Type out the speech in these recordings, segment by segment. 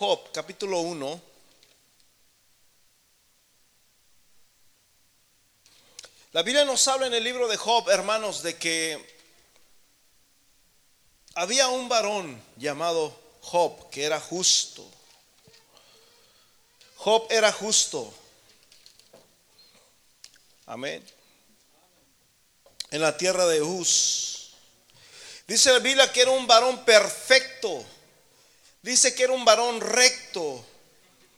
Job, capítulo 1. La Biblia nos habla en el libro de Job, hermanos, de que había un varón llamado Job que era justo. Job era justo. Amén. En la tierra de Uz. Dice la Biblia que era un varón perfecto Dice que era un varón recto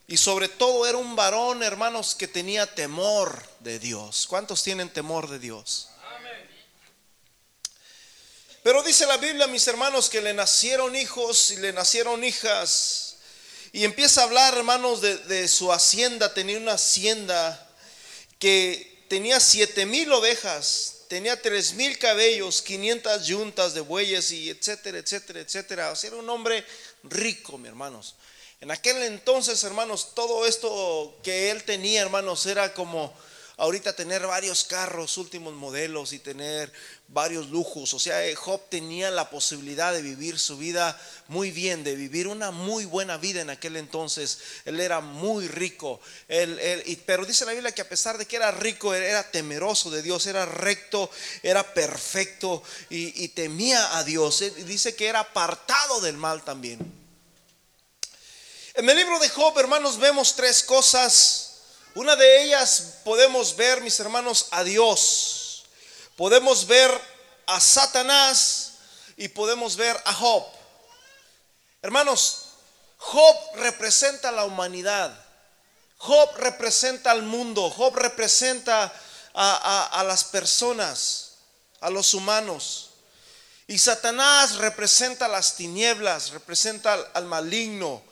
y sobre todo era un varón, hermanos, que tenía temor de Dios. ¿Cuántos tienen temor de Dios? Pero dice la Biblia, mis hermanos, que le nacieron hijos y le nacieron hijas. Y empieza a hablar, hermanos, de, su hacienda. Tenía una hacienda que tenía siete mil ovejas, tenía tres mil cabellos, 500 yuntas de bueyes y etcétera, etcétera, etcétera. O sea, era un hombre rico, mi hermanos. En aquel entonces, hermanos, todo esto que él tenía, hermanos, era como ahorita tener varios carros, últimos modelos y tener varios lujos. O sea, eh, Job tenía la posibilidad de vivir su vida muy bien, de vivir una muy buena vida en aquel entonces. Él era muy rico. pero dice la Biblia que a pesar de que era rico, era temeroso de Dios, era recto, era perfecto y, y temía a Dios. Dice que era apartado del mal también. En el libro de Job, hermanos, vemos tres cosas una de ellas podemos ver, mis hermanos, a Dios. Podemos ver a Satanás y podemos ver a Job. Hermanos, Job representa la humanidad. Job representa al mundo. Job representa a, las personas, a los humanos. Y Satanás representa las tinieblas, representa al maligno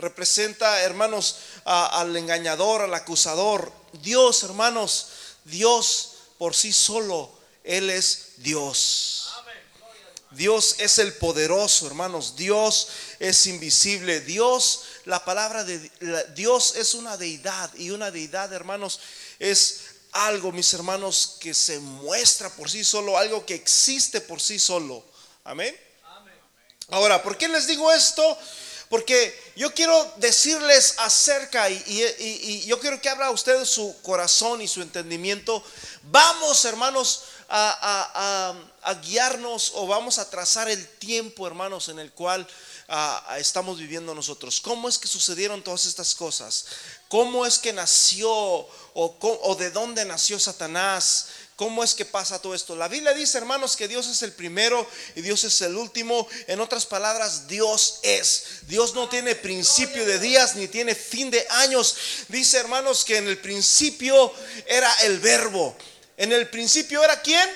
representa, hermanos, al engañador, al acusador. Dios, hermanos, Dios por sí solo, Él es Dios. Dios es el poderoso, hermanos. Dios es invisible. Dios, la palabra de Dios es una deidad y una deidad, hermanos, es algo, mis hermanos, que se muestra por sí solo, algo que existe por sí solo. Amén. Ahora, ¿por qué les digo esto? Porque yo quiero decirles acerca y, yo quiero que abra usted su corazón y su entendimiento. Vamos, hermanos, a, guiarnos o vamos a trazar el tiempo, hermanos, en el cual estamos viviendo nosotros. ¿Cómo es que sucedieron todas estas cosas? ¿Cómo es que nació o, o de dónde nació Satanás? ¿Cómo es que pasa todo esto? La Biblia dice, hermanos, que Dios es el primero y Dios es el último. En otras palabras, Dios es. Dios no tiene principio de días ni tiene fin de años. Dice, hermanos, que en el principio era el verbo. En el principio era quién?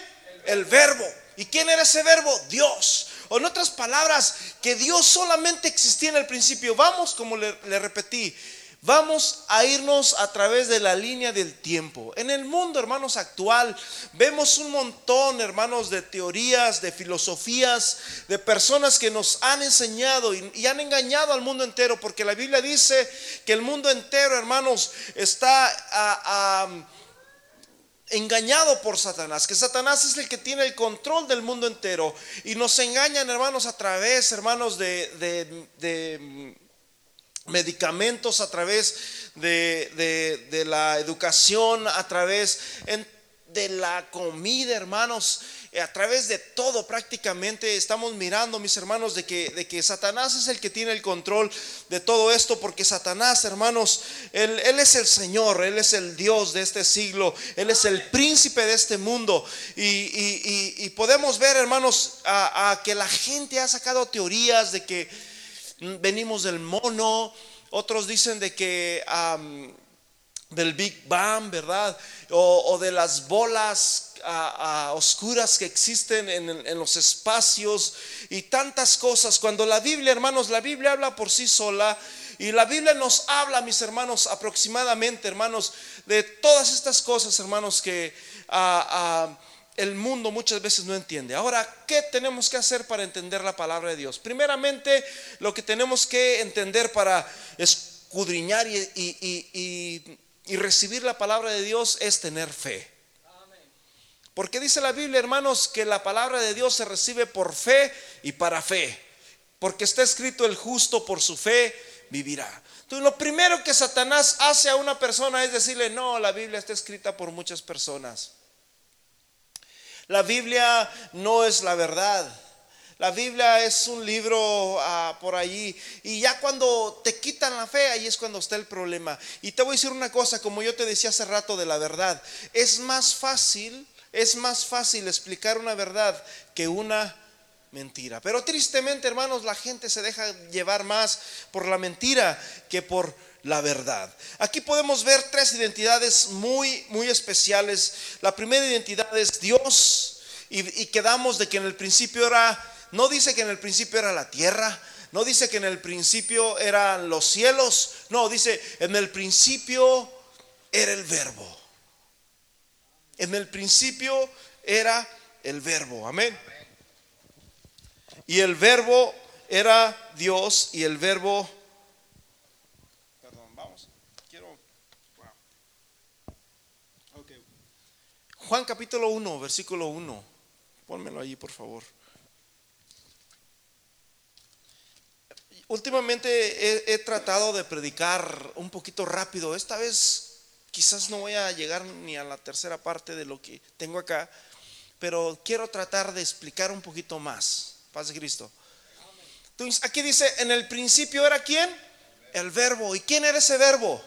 El verbo. ¿Y quién era ese verbo? Dios. O en otras palabras, que Dios solamente existía en el principio. Vamos, como le, le repetí, Vamos a irnos a través de la línea del tiempo. En el mundo, hermanos, actual, vemos un montón, hermanos, de teorías, de filosofías, de personas que nos han enseñado y, han engañado al mundo entero, porque la Biblia dice que el mundo entero, hermanos, está engañado por Satanás, que Satanás es el que tiene el control del mundo entero y nos engañan, hermanos, a través, hermanos, de medicamentos, a través de, la educación, a través de la comida, hermanos, eh, a través de todo prácticamente estamos mirando, mis hermanos, de que, de que Satanás es el que tiene el control de todo esto, porque Satanás, hermanos, él, es el Señor, Él es el Dios de este siglo, Él es el príncipe de este mundo. Y, podemos ver, hermanos, a que la gente ha sacado teorías de que venimos del mono, otros dicen de que del Big Bang, ¿verdad? O, de las bolas oscuras que existen en, los espacios y tantas cosas. Cuando la Biblia, hermanos, la Biblia habla por sí sola y la Biblia nos habla, mis hermanos, aproximadamente, hermanos, de todas estas cosas, hermanos, que el mundo muchas veces no entiende. Ahora, ¿qué tenemos que hacer para entender la palabra de Dios? Primeramente, lo que tenemos que entender para escudriñar y, recibir la palabra de Dios es tener fe. Porque dice la Biblia, hermanos, que la palabra de Dios se recibe por fe y para fe. Porque está escrito el justo por su fe vivirá. Entonces, lo primero que Satanás hace a una persona es decirle, no, la Biblia está escrita por muchas personas. La Biblia no es la verdad. La Biblia es un libro ah, por allí. Y ya cuando te quitan la fe, ahí es cuando está el problema. Y te voy a decir una cosa, como yo te decía hace rato de la verdad. Es más fácil, es más fácil explicar una verdad que una mentira. Pero tristemente, hermanos, la gente se deja llevar más por la mentira que por la verdad. Aquí podemos ver tres identidades muy, muy especiales. La primera identidad es Dios y, quedamos de que en el principio era no dice que en el principio era la tierra, no dice que en el principio eran los cielos, no, dice en el principio era el verbo. En el principio era el verbo, amén. Y el verbo era Dios y el verbo... Perdón, vamos, quiero... Juan capítulo 1, versículo 1. Pónmelo allí, por favor. últimamente he, tratado de predicar un poquito rápido. Esta vez quizás no voy a llegar ni a la tercera parte de lo que tengo acá, pero quiero tratar de explicar un poquito más. Paz de Cristo. Aquí dice, en el principio era quién? El verbo. ¿Y quién era ese verbo?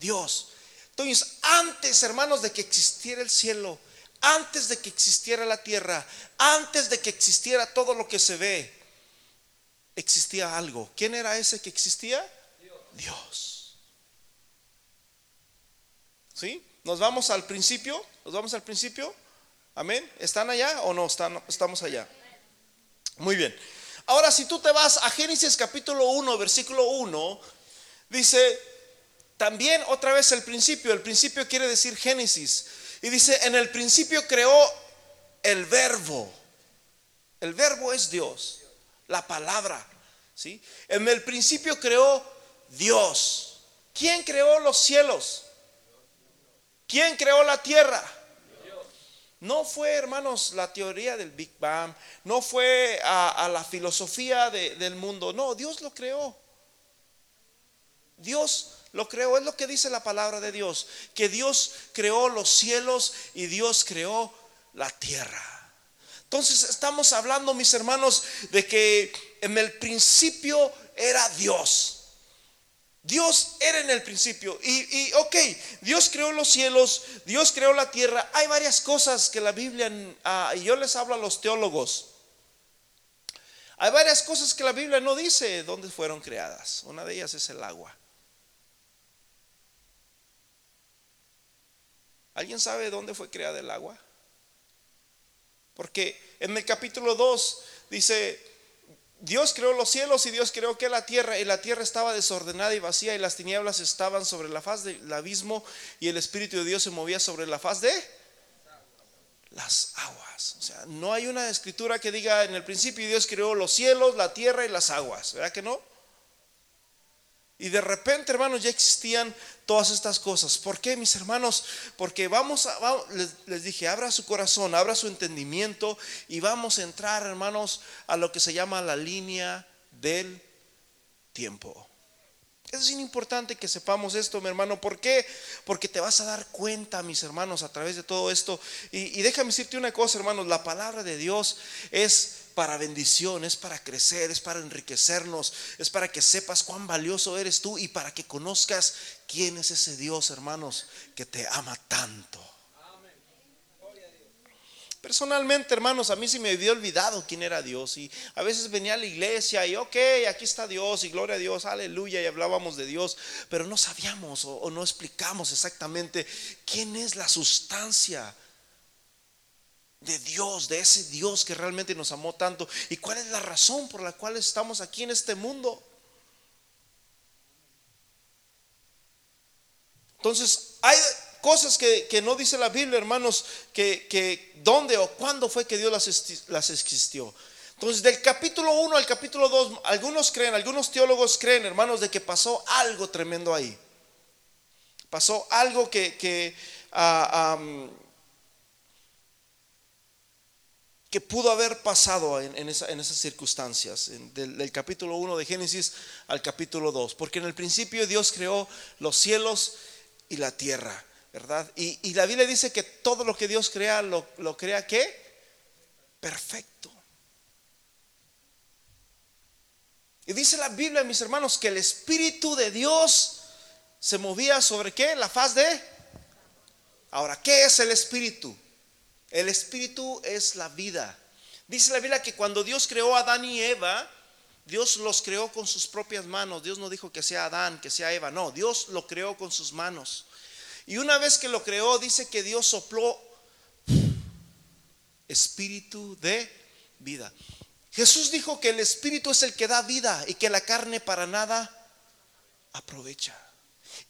Dios. Entonces, antes, hermanos, de que existiera el cielo, antes de que existiera la tierra, antes de que existiera todo lo que se ve, existía algo. ¿Quién era ese que existía? Dios. ¿Sí? Nos vamos al principio. Nos vamos al principio. Amén. ¿Están allá o no están, estamos allá? Muy bien. Ahora, si tú te vas a Génesis capítulo 1, versículo 1, dice también otra vez el principio. El principio quiere decir Génesis. Y dice, en el principio creó el verbo. El verbo es Dios la palabra. ¿sí? En el principio creó Dios. ¿Quién creó los cielos? ¿Quién creó la tierra? No fue, hermanos, la teoría del Big Bang, no fue a, la filosofía del mundo, no, Dios lo creó. Dios lo creó, es lo que dice la palabra de Dios, que Dios creó los cielos y Dios creó la tierra. Entonces estamos hablando, mis hermanos, de que en el principio era Dios. Dios era en el principio. Y, ok, Dios creó los cielos, Dios creó la tierra. Hay varias cosas que la Biblia, ah, y yo les hablo a los teólogos. Hay varias cosas que la Biblia no dice dónde fueron creadas. Una de ellas es el agua. ¿Alguien sabe dónde fue creada el agua? Porque en el capítulo 2 dice, Dios creó los cielos y Dios creó que la tierra, y la tierra estaba desordenada y vacía y las tinieblas estaban sobre la faz del abismo y el Espíritu de Dios se movía sobre la faz de las aguas. O sea, no hay una escritura que diga en el principio Dios creó los cielos, la tierra y las aguas. ¿Verdad que no? Y de repente, hermanos, ya existían todas estas cosas. ¿Por qué, mis hermanos? Porque vamos a, les, dije, abra su corazón, abra su entendimiento y vamos a entrar, hermanos, a lo que se llama la línea del tiempo. Es importante que sepamos esto, mi hermano. ¿Por qué? Porque te vas a dar cuenta, mis hermanos, a través de todo esto. Y, y déjame decirte una cosa, hermanos. La palabra de Dios es para bendición, es para crecer, es para enriquecernos, es para que sepas cuán valioso eres tú y para que conozcas quién es ese Dios, hermanos, que te ama tanto. Personalmente, hermanos, a mí se me había olvidado quién era Dios y a veces venía a la iglesia y ok, aquí está Dios y gloria a Dios, aleluya, y hablábamos de Dios, pero no sabíamos o, o no explicamos exactamente quién es la sustancia de Dios, de ese Dios que realmente nos amó tanto y cuál es la razón por la cual estamos aquí en este mundo. Entonces, hay cosas que, no dice la Biblia, hermanos, que, que dónde o cuándo fue que Dios las, las existió. Entonces, del capítulo 1 al capítulo 2, algunos creen, algunos teólogos creen, hermanos, de que pasó algo tremendo ahí. Pasó algo que, que ah, que pudo haber pasado en, esas circunstancias, del, capítulo 1 de Génesis al capítulo 2, porque en el principio Dios creó los cielos y la tierra, ¿verdad? Y, la Biblia dice que todo lo que Dios crea, lo, crea ¿qué? Perfecto. Y dice la Biblia, mis hermanos, que el Espíritu de Dios se movía sobre qué? La faz de... Ahora, ¿qué es el Espíritu? El Espíritu es la vida. Dice la Biblia que cuando Dios creó a Adán y Eva, Dios los creó con sus propias manos. Dios no dijo que sea Adán, que sea Eva. No, Dios lo creó con sus manos. Y una vez que lo creó, dice que Dios sopló espíritu de vida. Jesús dijo que el espíritu es el que da vida y que la carne para nada aprovecha.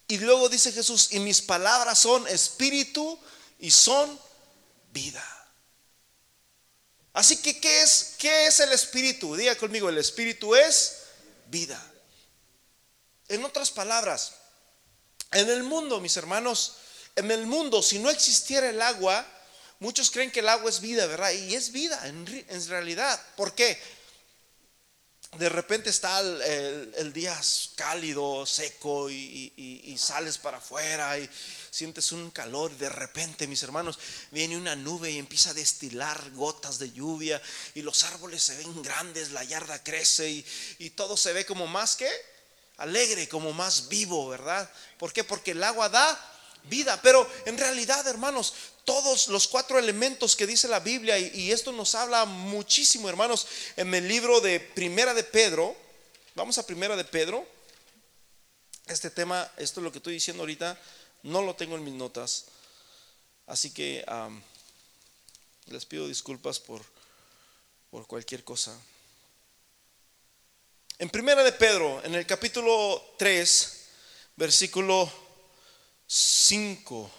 Y luego dice Jesús, y mis palabras son espíritu y son vida. Así que, ¿qué es, qué es el espíritu? Diga conmigo, el espíritu es vida. En otras palabras, en el mundo, mis hermanos, en el mundo, si no existiera el agua, Muchos creen que el agua es vida, ¿verdad? Y es vida en, realidad. ¿Por qué? De repente está el, día cálido, seco y, sales para afuera y sientes un calor. De repente, mis hermanos, viene una nube y empieza a destilar gotas de lluvia y los árboles se ven grandes, la yarda crece y, y todo se ve como más que alegre, como más vivo, ¿verdad? ¿Por qué? Porque el agua da vida. Pero en realidad, hermanos, todos los cuatro elementos que dice la Biblia, y, esto nos habla muchísimo, hermanos, en el libro de Primera de Pedro. Vamos a Primera de Pedro. Este tema, esto es lo que estoy diciendo ahorita, no lo tengo en mis notas. Así que les pido disculpas por, por cualquier cosa. En Primera de Pedro, en el capítulo 3, versículo 5.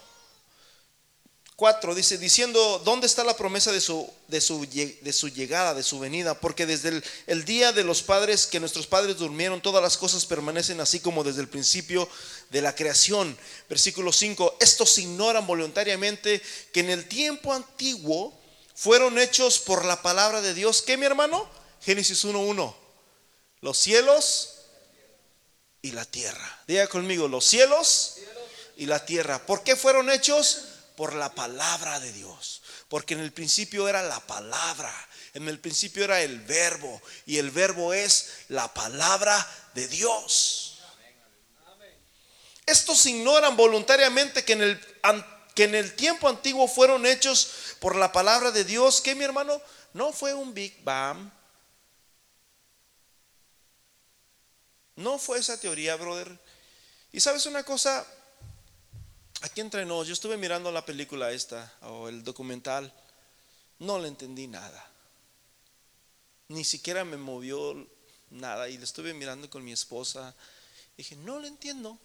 4 dice, diciendo, ¿dónde está la promesa de su, de su, de su llegada, de su venida? Porque desde el, el, día de los padres, que nuestros padres durmieron, todas las cosas permanecen así como desde el principio de la creación. Versículo 5, estos ignoran voluntariamente que en el tiempo antiguo fueron hechos por la palabra de Dios. ¿Qué, mi hermano? Génesis 1.1. Los cielos y la tierra. Diga conmigo, los cielos y la tierra. ¿Por qué fueron hechos? Por la palabra de Dios. Porque en el principio era la palabra. En el principio era el verbo. Y el verbo es la palabra de Dios. Estos ignoran voluntariamente que en el, que en el tiempo antiguo fueron hechos por la palabra de Dios. Que mi hermano? No fue un Big Bang. No fue esa teoría, brother. Y sabes una cosa, Aquí entre nos, yo estuve mirando la película esta o el documental, no le entendí nada. Ni siquiera me movió nada y le estuve mirando con mi esposa. Dije, no lo entiendo.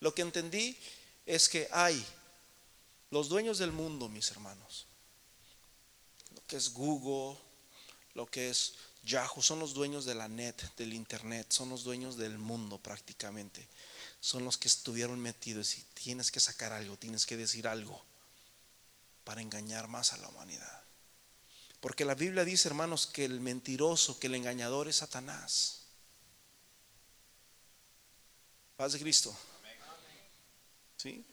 Lo que entendí es que hay los dueños del mundo, mis hermanos. Lo que es Google, lo que es Yahoo, son los dueños de la net, del internet, son los dueños del mundo prácticamente son los que estuvieron metidos y tienes que sacar algo, tienes que decir algo para engañar más a la humanidad. Porque la Biblia dice, hermanos, que el mentiroso, que el engañador es Satanás. Paz de Cristo. ¿Sí?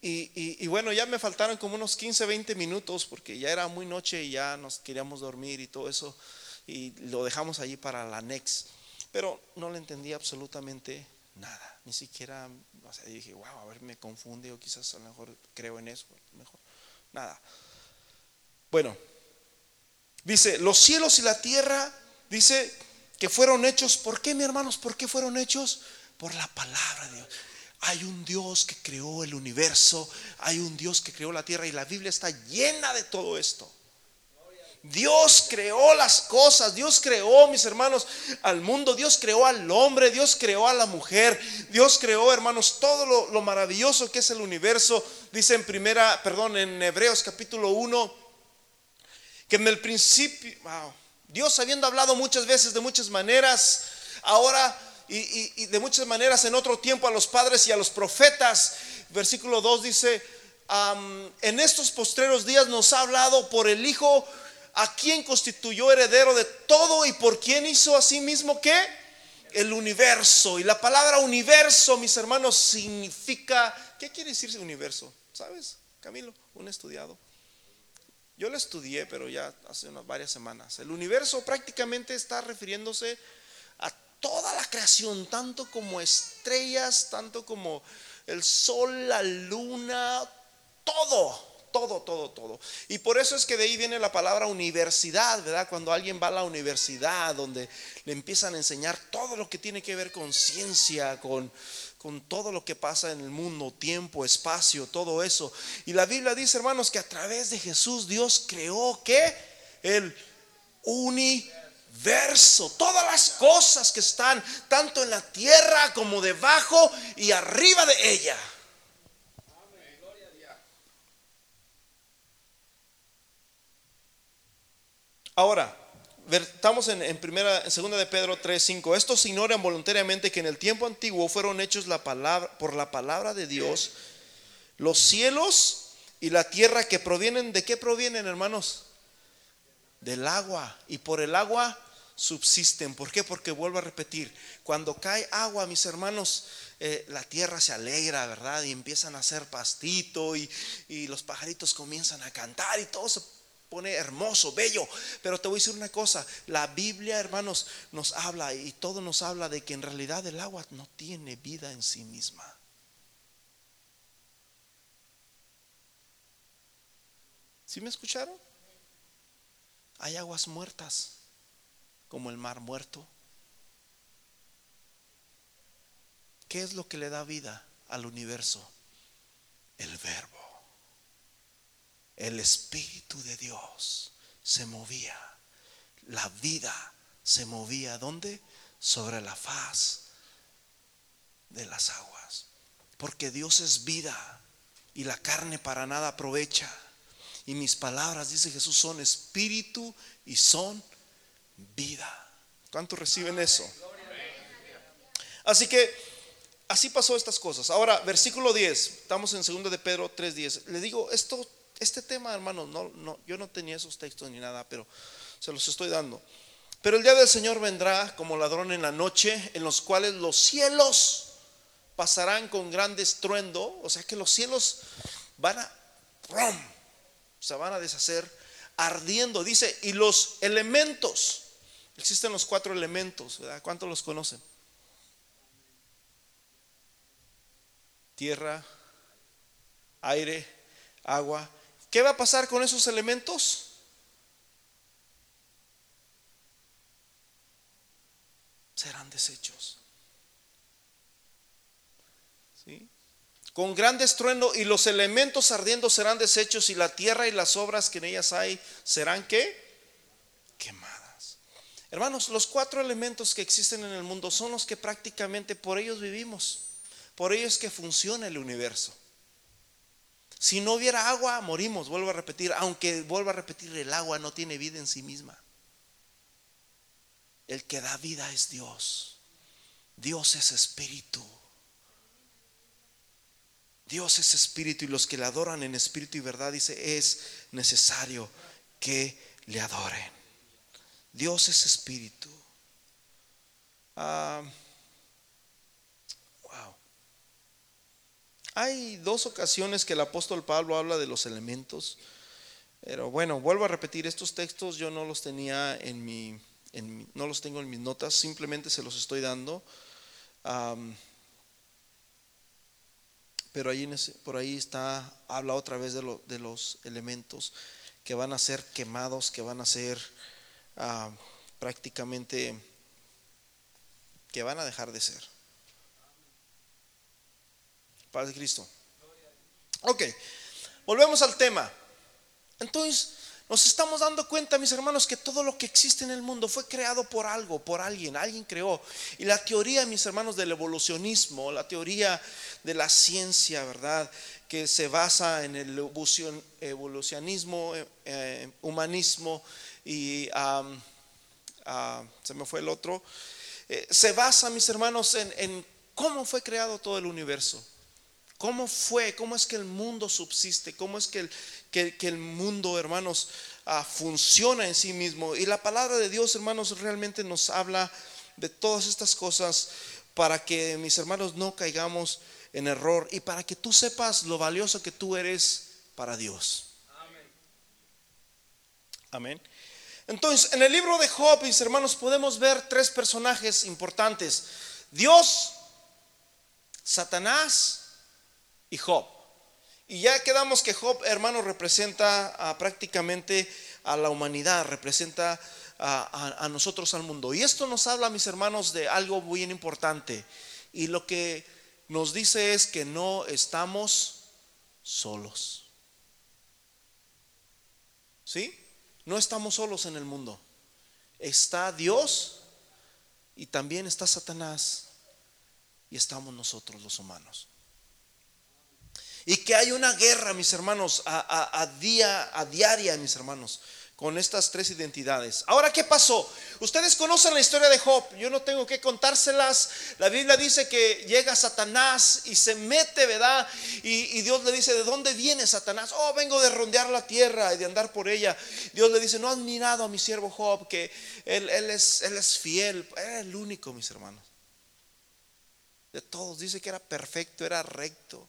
Y, y, bueno, ya me faltaron como unos 15, 20 minutos porque ya era muy noche y ya nos queríamos dormir y todo eso. Y lo dejamos allí para la next. Pero no le entendí absolutamente nada, ni siquiera, o sea, dije, wow, a ver, me confunde o quizás a lo mejor creo en eso, mejor, nada. Bueno, dice, los cielos y la tierra, dice que fueron hechos, ¿por qué, mi hermanos? ¿Por qué fueron hechos? Por la palabra de Dios. Hay un Dios que creó el universo, hay un Dios que creó la tierra y la Biblia está llena de todo esto. Dios creó las cosas, Dios creó, mis hermanos, al mundo, Dios creó al hombre, Dios creó a la mujer, Dios creó, hermanos, todo lo, maravilloso que es el universo. Dice en primera, perdón, en Hebreos capítulo 1, que en el principio, Dios habiendo hablado muchas veces de muchas maneras, ahora y, y de muchas maneras en otro tiempo a los padres y a los profetas, versículo 2 dice, en estos postreros días nos ha hablado por el Hijo, a quien constituyó heredero de todo y por quien hizo a sí mismo que el universo. Y la palabra universo, mis hermanos, significa, ¿qué quiere decir universo? ¿Sabes, Camilo? Un estudiado. Yo lo estudié, pero ya hace unas varias semanas. El universo prácticamente está refiriéndose a toda la creación, tanto como estrellas, tanto como el sol, la luna, todo, todo, todo, todo. Y por eso es que de ahí viene la palabra universidad, ¿verdad? Cuando alguien va a la universidad, donde le empiezan a enseñar todo lo que tiene que ver con ciencia, con con todo lo que pasa en el mundo, tiempo, espacio, todo eso. Y la Biblia dice, hermanos, que a través de Jesús Dios creó que el universo, todas las cosas que están tanto en la tierra como debajo y arriba de ella. Ahora, estamos en, en segunda de Pedro 3, 5. Estos ignoran voluntariamente que en el tiempo antiguo fueron hechos la palabra, por la palabra de Dios los cielos y la tierra que provienen, ¿de qué provienen, hermanos? Del agua. Y por el agua subsisten. ¿Por qué? Porque vuelvo a repetir, cuando cae agua, mis hermanos, eh, la tierra se alegra, ¿verdad? Y empiezan a hacer pastito y, y los pajaritos comienzan a cantar y todo se pone hermoso, bello. Pero te voy a decir una cosa, la Biblia, hermanos, nos habla y todo nos habla de que en realidad el agua no tiene vida en sí misma. ¿Sí me escucharon? Hay aguas muertas, como el mar muerto. ¿Qué es lo que le da vida al universo? El verbo el Espíritu de Dios se movía. La vida se movía. ¿Dónde? Sobre la faz de las aguas. Porque Dios es vida y la carne para nada aprovecha. Y mis palabras, dice Jesús, son espíritu y son vida. ¿Cuántos reciben eso? Así que así pasó estas cosas. Ahora, versículo 10, estamos en 2 de Pedro 3:10. Le digo, esto este tema, hermano, no, no, yo no tenía esos textos ni nada, pero se los estoy dando. Pero el día del Señor vendrá como ladrón en la noche, en los cuales los cielos pasarán con gran estruendo, o sea que los cielos van a, se van a deshacer ardiendo, dice, y los elementos, existen los cuatro elementos, ¿verdad? ¿Cuántos los conocen? Tierra, aire, agua ¿Qué va a pasar con esos elementos? Serán desechos. ¿Sí? Con gran estruendo y los elementos ardiendo serán desechos y la tierra y las obras que en ellas hay serán qué? Quemadas. Hermanos, los cuatro elementos que existen en el mundo son los que prácticamente por ellos vivimos. Por ellos que funciona el universo. Si no hubiera agua, morimos, vuelvo a repetir, aunque vuelvo a repetir, el agua no tiene vida en sí misma. El que da vida es Dios. Dios es espíritu. Dios es espíritu y los que le adoran en espíritu y verdad, dice, es necesario que le adoren. Dios es espíritu. Ah, Hay dos ocasiones que el apóstol Pablo habla de los elementos, pero bueno, vuelvo a repetir, estos textos yo no los tenía en mi, no los tengo en mis notas, simplemente se los estoy dando. pero ahí, por ahí está, habla otra vez de, de, los elementos que van a ser quemados, que van a ser ah, prácticamente, que van a dejar de ser. Padre Cristo. Ok, volvemos al tema. Entonces, nos estamos dando cuenta, mis hermanos, que todo lo que existe en el mundo fue creado por algo, por alguien, alguien creó. Y la teoría, mis hermanos, del evolucionismo, la teoría de la ciencia, ¿verdad? Que se basa en el evolucionismo, eh, eh, humanismo y se me fue el otro. Eh, se basa, mis hermanos, en cómo fue creado todo el universo. ¿Cómo fue? ¿Cómo es que el mundo subsiste? ¿Cómo es que el, que, el mundo, hermanos, ah, funciona en sí mismo? Y la palabra de Dios, hermanos, realmente nos habla de todas estas cosas para que mis hermanos no caigamos en error y para que tú sepas lo valioso que tú eres para Dios. Amén. Entonces, en el libro de Job, mis hermanos, podemos ver tres personajes importantes. Dios, Satanás y Job. Y ya quedamos que Job, hermano, representa prácticamente a la humanidad, representa a, nosotros, al mundo. Y esto nos habla, mis hermanos, de algo muy importante. Y lo que nos dice es que no estamos solos. ¿Sí? No estamos solos en el mundo. Está Dios y también está Satanás y estamos nosotros los humanos. Y que hay una guerra, mis hermanos, a, día, a diaria, mis hermanos con estas tres identidades. Ahora, ¿qué pasó? Ustedes conocen la historia de Job, yo no tengo que contárselas. La Biblia dice que llega Satanás y se mete, ¿verdad? Y, Dios le dice, ¿de dónde viene Satanás? Oh, vengo de rondear la tierra y de andar por ella. Dios le dice, no has mirado a mi siervo Job, que él, es, él es fiel, era el único, mis hermanos. De todos, dice que era perfecto, era recto.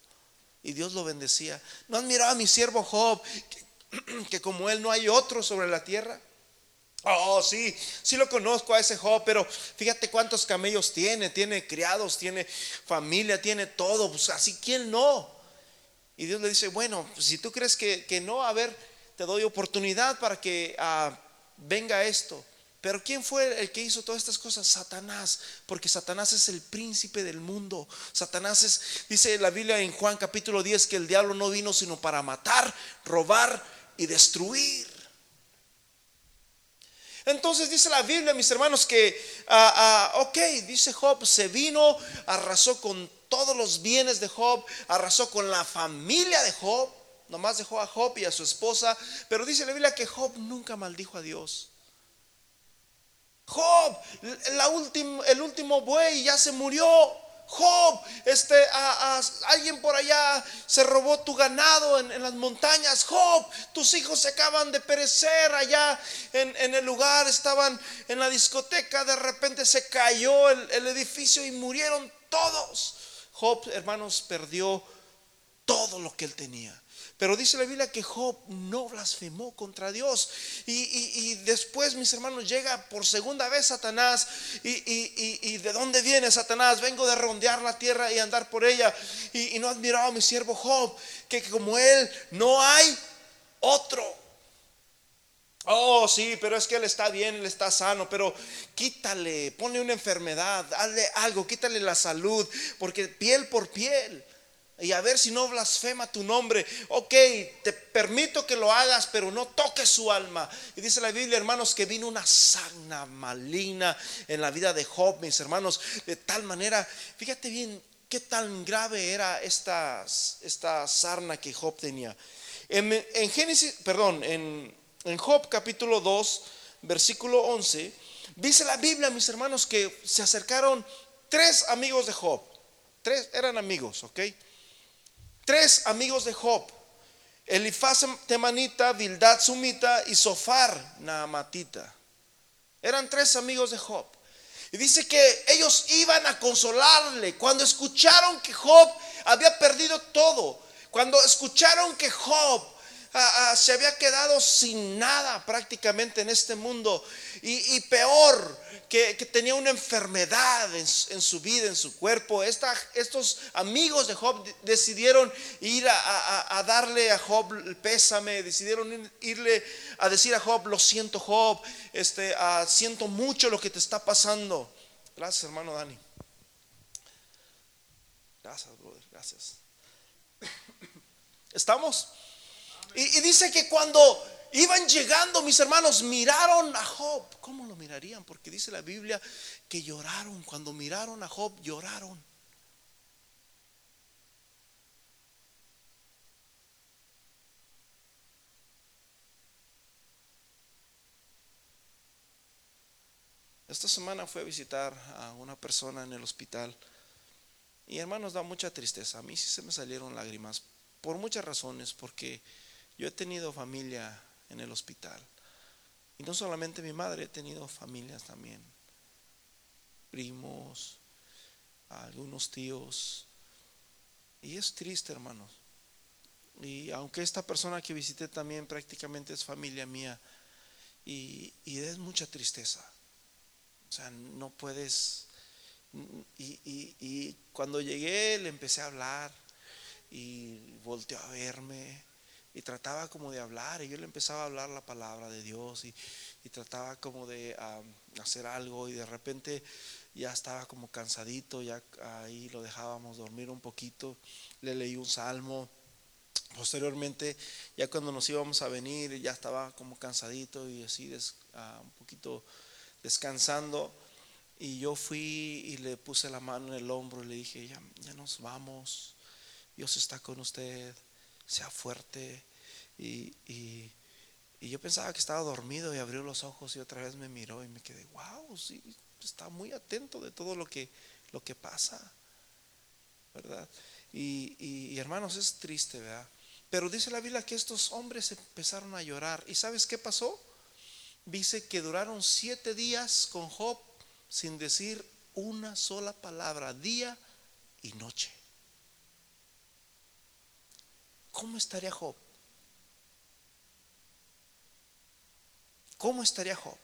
Y Dios lo bendecía. No has mirado a mi siervo Job, que como él no hay otro sobre la tierra. Oh, sí, sí lo conozco a ese Job, pero fíjate cuántos camellos tiene, tiene criados, tiene familia, tiene todo, pues así, ¿quién no? Y Dios le dice, bueno, pues, si tú crees que, no, a ver, te doy oportunidad para que ah, venga esto. Pero ¿quién fue el que hizo todas estas cosas? Satanás, porque Satanás es el príncipe del mundo. Satanás es, dice la Biblia en Juan capítulo 10, que el diablo no vino sino para matar, robar y destruir. Entonces dice la Biblia, mis hermanos, que, ah, ah, ok, dice Job, se vino, arrasó con todos los bienes de Job, arrasó con la familia de Job, nomás dejó a Job y a su esposa, pero dice la Biblia que Job nunca maldijo a Dios. Job, la el último buey ya se murió. Job, este, alguien por allá se robó tu ganado en, las montañas. Job, tus hijos se acaban de perecer allá en, el lugar, estaban en la discoteca, de repente se cayó el, el edificio y murieron todos. Job, hermanos, perdió todo lo que él tenía. Pero dice la Biblia que Job no blasfemó contra Dios. Y, después, mis hermanos, llega por segunda vez Satanás. Y, de dónde viene Satanás? Vengo de rondear la tierra y andar por ella. Y, no ha admirado a mi siervo Job, que, como él no hay otro. Oh, sí, pero es que él está bien, él está sano, pero quítale, ponle una enfermedad, hazle algo, quítale la salud, porque piel por piel y a ver si no blasfema tu nombre. Ok, te permito que lo hagas, pero no toques su alma. Y dice la Biblia, hermanos, que vino una sarna maligna en la vida de Job, mis hermanos, de tal manera, fíjate bien qué tan grave era esta, esta sarna que Job tenía. En, en Génesis, perdón, en, en Job capítulo 2, versículo 11, dice la Biblia, mis hermanos, que se acercaron tres amigos de Job. Tres eran amigos, ¿ok? Tres amigos de Job, Elifaz temanita, Bildad sumita y Sofar naamatita. Eran tres amigos de Job. Y dice que ellos iban a consolarle cuando escucharon que Job había perdido todo. Cuando escucharon que Job Ah, ah, se había quedado sin nada prácticamente en este mundo. Y, peor, que, tenía una enfermedad en, su vida, en su cuerpo. estos amigos de Job decidieron ir a, darle a Job el pésame, decidieron irle a decir a Job, lo siento Job, este, ah, siento mucho lo que te está pasando. Gracias hermano Dani. Gracias, brother, gracias. ¿Estamos? Y, dice que cuando iban llegando mis hermanos, miraron a Job. ¿Cómo lo mirarían? Porque dice la Biblia que lloraron. Cuando miraron a Job, lloraron. Esta semana fui a visitar a una persona en el hospital Y hermanos, da mucha tristeza. A mí sí se me salieron lágrimas por muchas razones, porque yo he tenido familia en el hospital. Y no solamente mi madre, he tenido familias también. Primos, algunos tíos. Y es triste, hermanos. Y aunque esta persona que visité también prácticamente es familia mía, y, es mucha tristeza. O sea, no puedes... Y, y, cuando llegué le empecé a hablar y volteó a verme y trataba como de hablar y yo le empezaba a hablar la palabra de Dios y, trataba como de hacer algo y de repente ya estaba como cansadito, ya ahí lo dejábamos dormir un poquito, le leí un salmo. Posteriormente, ya cuando nos íbamos a venir, ya estaba como cansadito y así ah, un poquito descansando. Y yo fui y le puse la mano en el hombro y le dije, ya, ya nos vamos, Dios está con usted, sea fuerte. Y, y, yo pensaba que estaba dormido y abrió los ojos y otra vez me miró y me quedé, wow, sí, está muy atento de todo lo que, lo que pasa, ¿verdad? Y, y, hermanos, es triste, ¿verdad? Pero dice la Biblia que estos hombres empezaron a llorar. ¿Y sabes qué pasó? Dice que duraron siete días con Job sin decir una sola palabra, día y noche. ¿Cómo estaría Job? ¿Cómo estaría Job?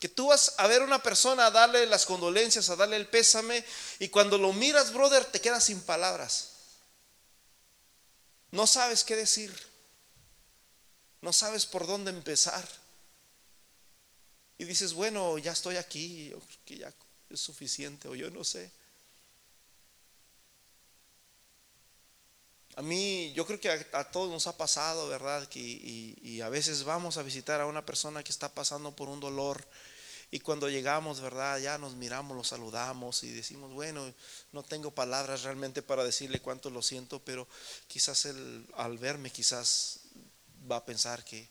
Que tú vas a ver a una persona a darle las condolencias, a darle el pésame, y cuando lo miras, brother, te quedas sin palabras. No sabes qué decir. No sabes por dónde empezar. Y dices, bueno, ya estoy aquí, que ya es suficiente, o yo no sé. A mí, yo creo que a, todos nos ha pasado, ¿verdad? Que, y, a veces vamos a visitar a una persona que está pasando por un dolor y cuando llegamos, ¿verdad? Ya nos miramos, lo saludamos y decimos, bueno, no tengo palabras realmente para decirle cuánto lo siento, pero quizás él al verme quizás va a pensar que,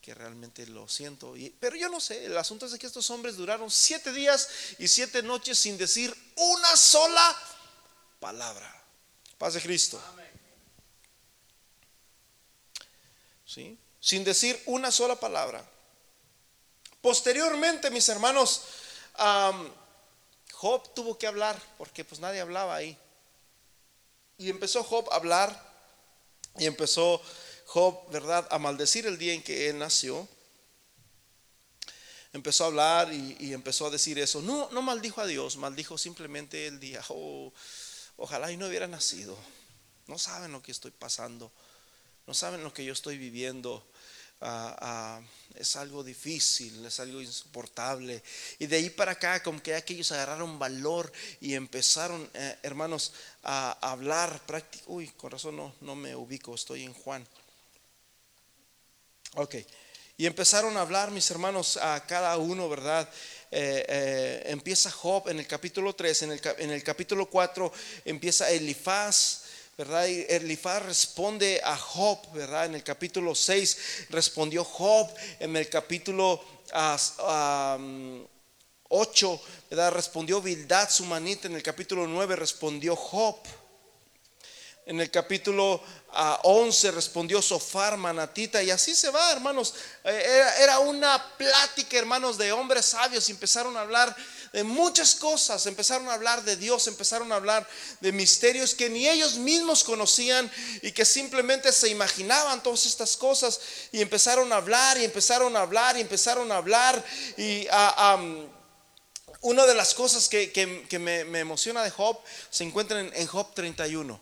que realmente lo siento. Pero yo no sé, el asunto es que estos hombres duraron siete días y siete noches sin decir una sola palabra. Paz de Cristo. ¿Sí? Sin decir una sola palabra. Posteriormente, mis hermanos, Job tuvo que hablar, porque pues nadie hablaba ahí. Y empezó Job a hablar, y empezó Job, ¿verdad?, a maldecir el día en que él nació. Empezó a hablar y, empezó a decir eso. No, no maldijo a Dios, maldijo simplemente el día. Oh, ojalá y no hubiera nacido. No saben lo que estoy pasando. No saben lo que yo estoy viviendo. Ah, ah, es algo difícil, es algo insoportable. Y de ahí para acá, como que aquellos agarraron valor y empezaron, eh, hermanos, a hablar. Uy, con razón no, no me ubico, estoy en Juan. Ok. Y empezaron a hablar, mis hermanos, a cada uno, ¿verdad? Eh, eh, empieza Job en el capítulo 3, en el, en el capítulo 4 empieza Elifaz ¿verdad? Y Elifaz responde a Job, ¿verdad? En el capítulo 6 respondió Job, en el capítulo 8, ¿verdad? Respondió Bildad, su manita, en el capítulo 9 respondió Job. En el capítulo 11 respondió Sofar, Manatita, y así se va, hermanos. Eh, era una plática, hermanos, de hombres sabios. Y empezaron a hablar de muchas cosas, empezaron a hablar de Dios, empezaron a hablar de misterios que ni ellos mismos conocían y que simplemente se imaginaban todas estas cosas y empezaron a hablar y empezaron a hablar y empezaron a hablar y una de las cosas que, me, emociona de Job se encuentra en, en Job 31.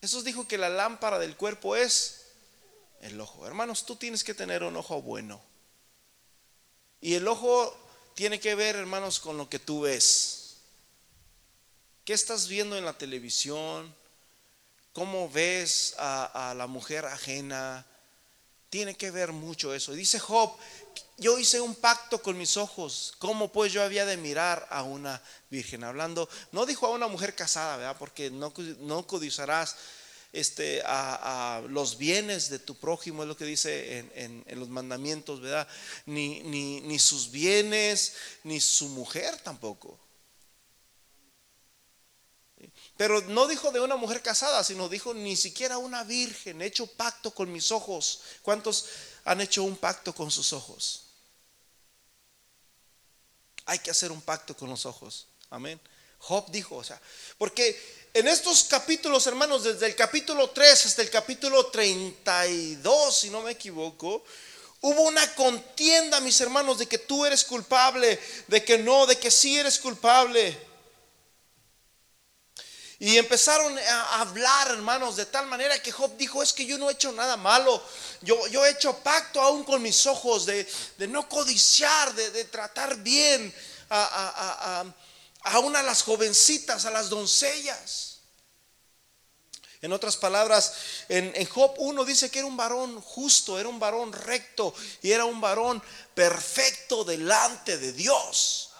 Jesús dijo que la lámpara del cuerpo es el ojo. Hermanos, tú tienes que tener un ojo bueno. Y el ojo tiene que ver, hermanos, con lo que tú ves. ¿Qué estás viendo en la televisión? ¿Cómo ves a, la mujer ajena? Tiene que ver mucho eso. dice Job, yo hice un pacto con mis ojos. ¿Cómo pues yo había de mirar a una virgen? Hablando, no dijo a una mujer casada, ¿verdad? Porque no, no codizarás este, a, los bienes de tu prójimo, es lo que dice en, los mandamientos, ¿verdad? Ni, ni, ni, sus bienes, ni su mujer tampoco. Pero no dijo de una mujer casada, sino dijo ni siquiera una virgen, he hecho pacto con mis ojos. ¿Cuántos han hecho un pacto con sus ojos? Hay que hacer un pacto con los ojos. Amén. Job dijo, o sea, porque en estos capítulos, hermanos, desde el capítulo 3 hasta el capítulo 32, si no me equivoco, hubo una contienda, mis hermanos, de que tú eres culpable, de que no, de que sí eres culpable. Y empezaron a hablar, hermanos, de tal manera que Job dijo, es que yo no he hecho nada malo. Yo, yo he hecho pacto aún con mis ojos de, no codiciar, de, tratar bien a, a, una de las jovencitas, a las doncellas. En otras palabras, en, en, Job 1 dice que era un varón justo, era un varón recto y era un varón perfecto delante de Dios.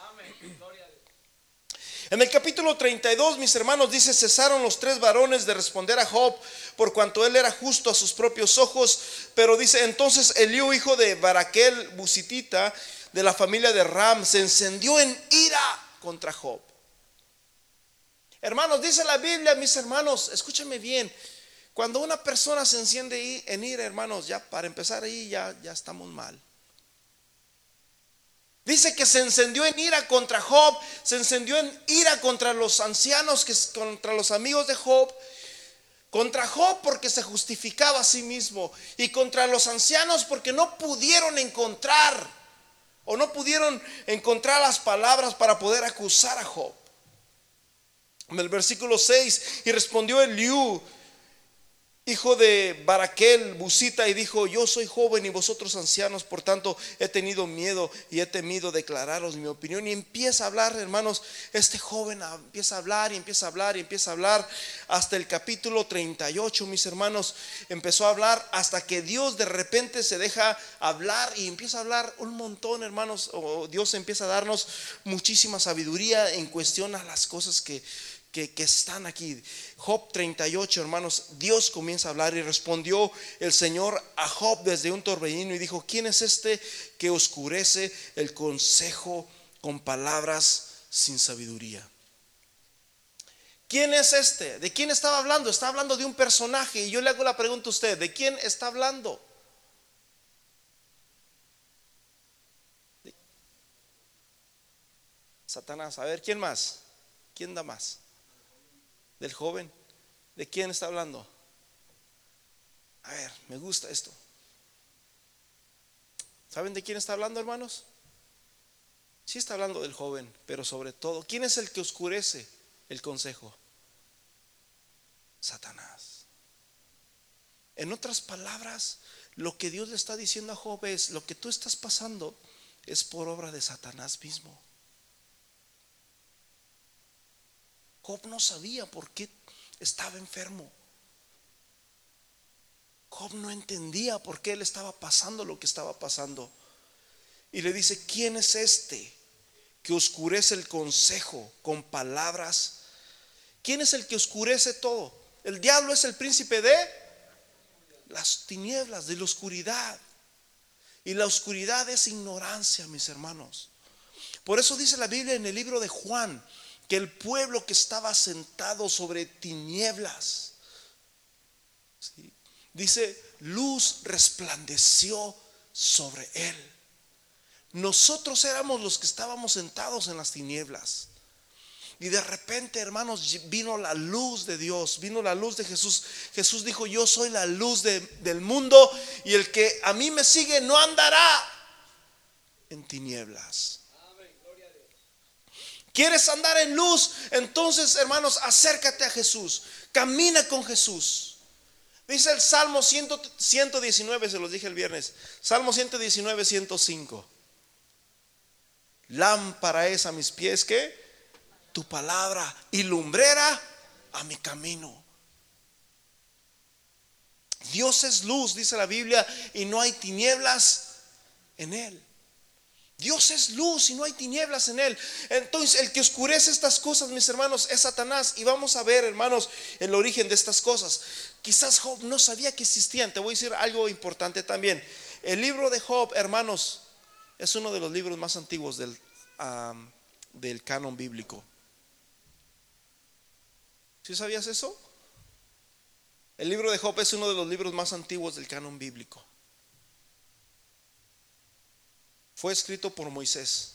En el capítulo 32, mis hermanos, dice, cesaron los tres varones de responder a Job por cuanto él era justo a sus propios ojos. Pero dice, entonces Eliú, hijo de Baraquel Busitita, de la familia de Ram, se encendió en ira contra Job. Hermanos, dice la Biblia, mis hermanos, escúchame bien. Cuando una persona se enciende en ira, hermanos, ya para empezar ahí ya, ya estamos mal. Dice que se encendió en ira contra Job, se encendió en ira contra los ancianos, que, contra los amigos de Job, contra Job porque se justificaba a sí mismo y contra los ancianos porque no pudieron encontrar o no pudieron encontrar las palabras para poder acusar a Job. En el versículo 6, y respondió Eliú, hijo de Baraquel, Busita, y dijo, yo soy joven y vosotros ancianos, por tanto he tenido miedo y he temido declararos mi opinión. Y empieza a hablar, hermanos, este joven empieza a hablar y empieza a hablar y empieza a hablar hasta el capítulo 38, mis hermanos, empezó a hablar hasta que Dios de repente se deja hablar y empieza a hablar un montón, hermanos, o Dios empieza a darnos muchísima sabiduría en cuestión a las cosas que que, están aquí. Job 38, hermanos, Dios comienza a hablar y respondió el Señor a Job desde un torbellino y dijo, ¿quién es este que oscurece el consejo con palabras sin sabiduría? ¿Quién es este? ¿De quién estaba hablando? Está hablando de un personaje y yo le hago la pregunta a usted, ¿de quién está hablando? Satanás, a ver, ¿quién más? ¿Quién da más? Del joven. ¿De quién está hablando? A ver, me gusta esto. ¿Saben de quién está hablando, hermanos? Sí está hablando del joven, pero sobre todo, ¿quién es el que oscurece el consejo? Satanás. En otras palabras, lo que Dios le está diciendo a Job es, lo que tú estás pasando es por obra de Satanás mismo. Job no sabía por qué estaba enfermo. Job no entendía por qué él estaba pasando lo que estaba pasando. Y le dice, ¿quién es este que oscurece el consejo con palabras? ¿Quién es el que oscurece todo? El diablo es el príncipe de las tinieblas, de la oscuridad. Y la oscuridad es ignorancia, mis hermanos. Por eso dice la Biblia en el libro de Juan, que el pueblo que estaba sentado sobre tinieblas, dice, luz resplandeció sobre él. Nosotros éramos los que estábamos sentados en las tinieblas. Y de repente, hermanos, vino la luz de Dios, vino la luz de Jesús. Jesús dijo, yo soy la luz del mundo y el que a mí me sigue no andará en tinieblas. ¿Quieres andar en luz? Entonces, hermanos, acércate a Jesús. Camina con Jesús. Dice el Salmo 119, se los dije el viernes. Salmo 119, 105. Lámpara es a mis pies que tu palabra y lumbrera a mi camino. Dios es luz, dice la Biblia, y no hay tinieblas en él. Dios es luz y no hay tinieblas en él. Entonces el que oscurece estas cosas, mis hermanos, es Satanás. Y vamos a ver, hermanos, el origen de estas cosas. Quizás Job no sabía que existían. Te voy a decir algo importante también. El libro de Job, hermanos, es uno de los libros más antiguos del, del canon bíblico. ¿Sí sabías eso? El libro de Job es uno de los libros más antiguos del canon bíblico. Fue escrito por Moisés.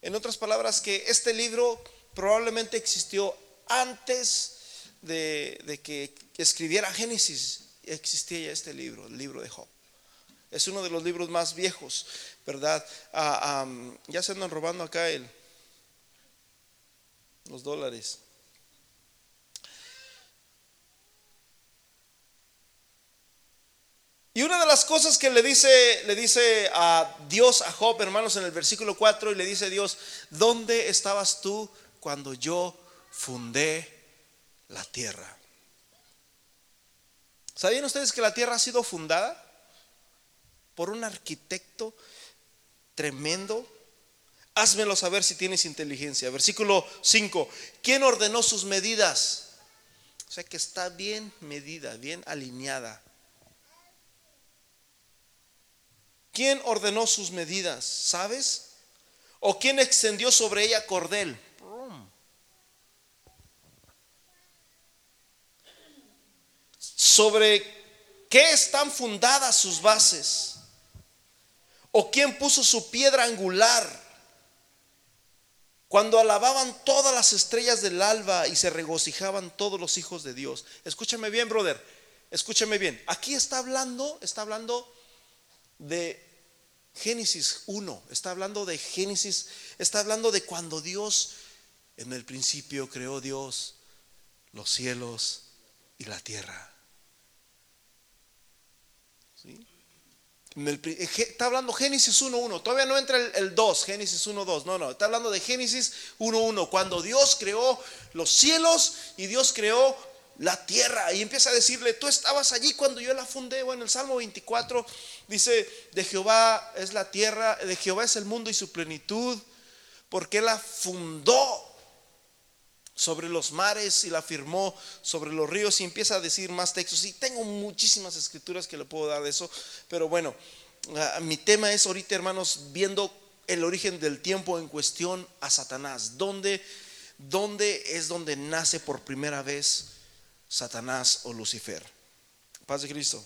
En otras palabras, que este libro probablemente existió antes de, que escribiera Génesis. Existía ya este libro, el libro de Job. Es uno de los libros más viejos, ¿verdad? Ah, ya se andan robando acá el, los dólares. Y una de las cosas que le dice, le dice a Dios a Job, hermanos, en el versículo 4, y le dice Dios, ¿dónde estabas tú cuando yo fundé la tierra? ¿Sabían ustedes que la tierra ha sido fundada por un arquitecto tremendo? Házmelo saber si tienes inteligencia. Versículo 5. ¿Quién ordenó sus medidas? O sea que está bien medida, bien alineada. ¿Quién ordenó sus medidas? ¿Sabes? ¿O quién extendió sobre ella cordel? ¿Sobre qué están fundadas sus bases? ¿O quién puso su piedra angular? Cuando alababan todas las estrellas del alba y se regocijaban todos los hijos de Dios. Escúchame bien, brother. Escúchame bien. Aquí está hablando, está hablando de Génesis 1, está hablando de Génesis, está hablando de cuando Dios, en el principio creó Dios los cielos y la tierra. ¿Sí? Eh, está hablando Génesis 1.1, todavía no entra el, el 2, Génesis 1.2, no, no, está hablando de Génesis 1.1, cuando Dios creó los cielos y Dios creó la tierra. Y empieza a decirle, tú estabas allí cuando yo la fundé. Bueno, el Salmo 24 dice, de Jehová es la tierra, de Jehová es el mundo y su plenitud, porque la fundó sobre los mares y la firmó sobre los ríos y empieza a decir más textos. Y tengo muchísimas escrituras que le puedo dar de eso, pero bueno, ah, mi tema es ahorita, hermanos, viendo el origen del tiempo en cuestión a Satanás. ¿Dónde, dónde es donde nace por primera vez? Satanás o Lucifer. Paz de Cristo.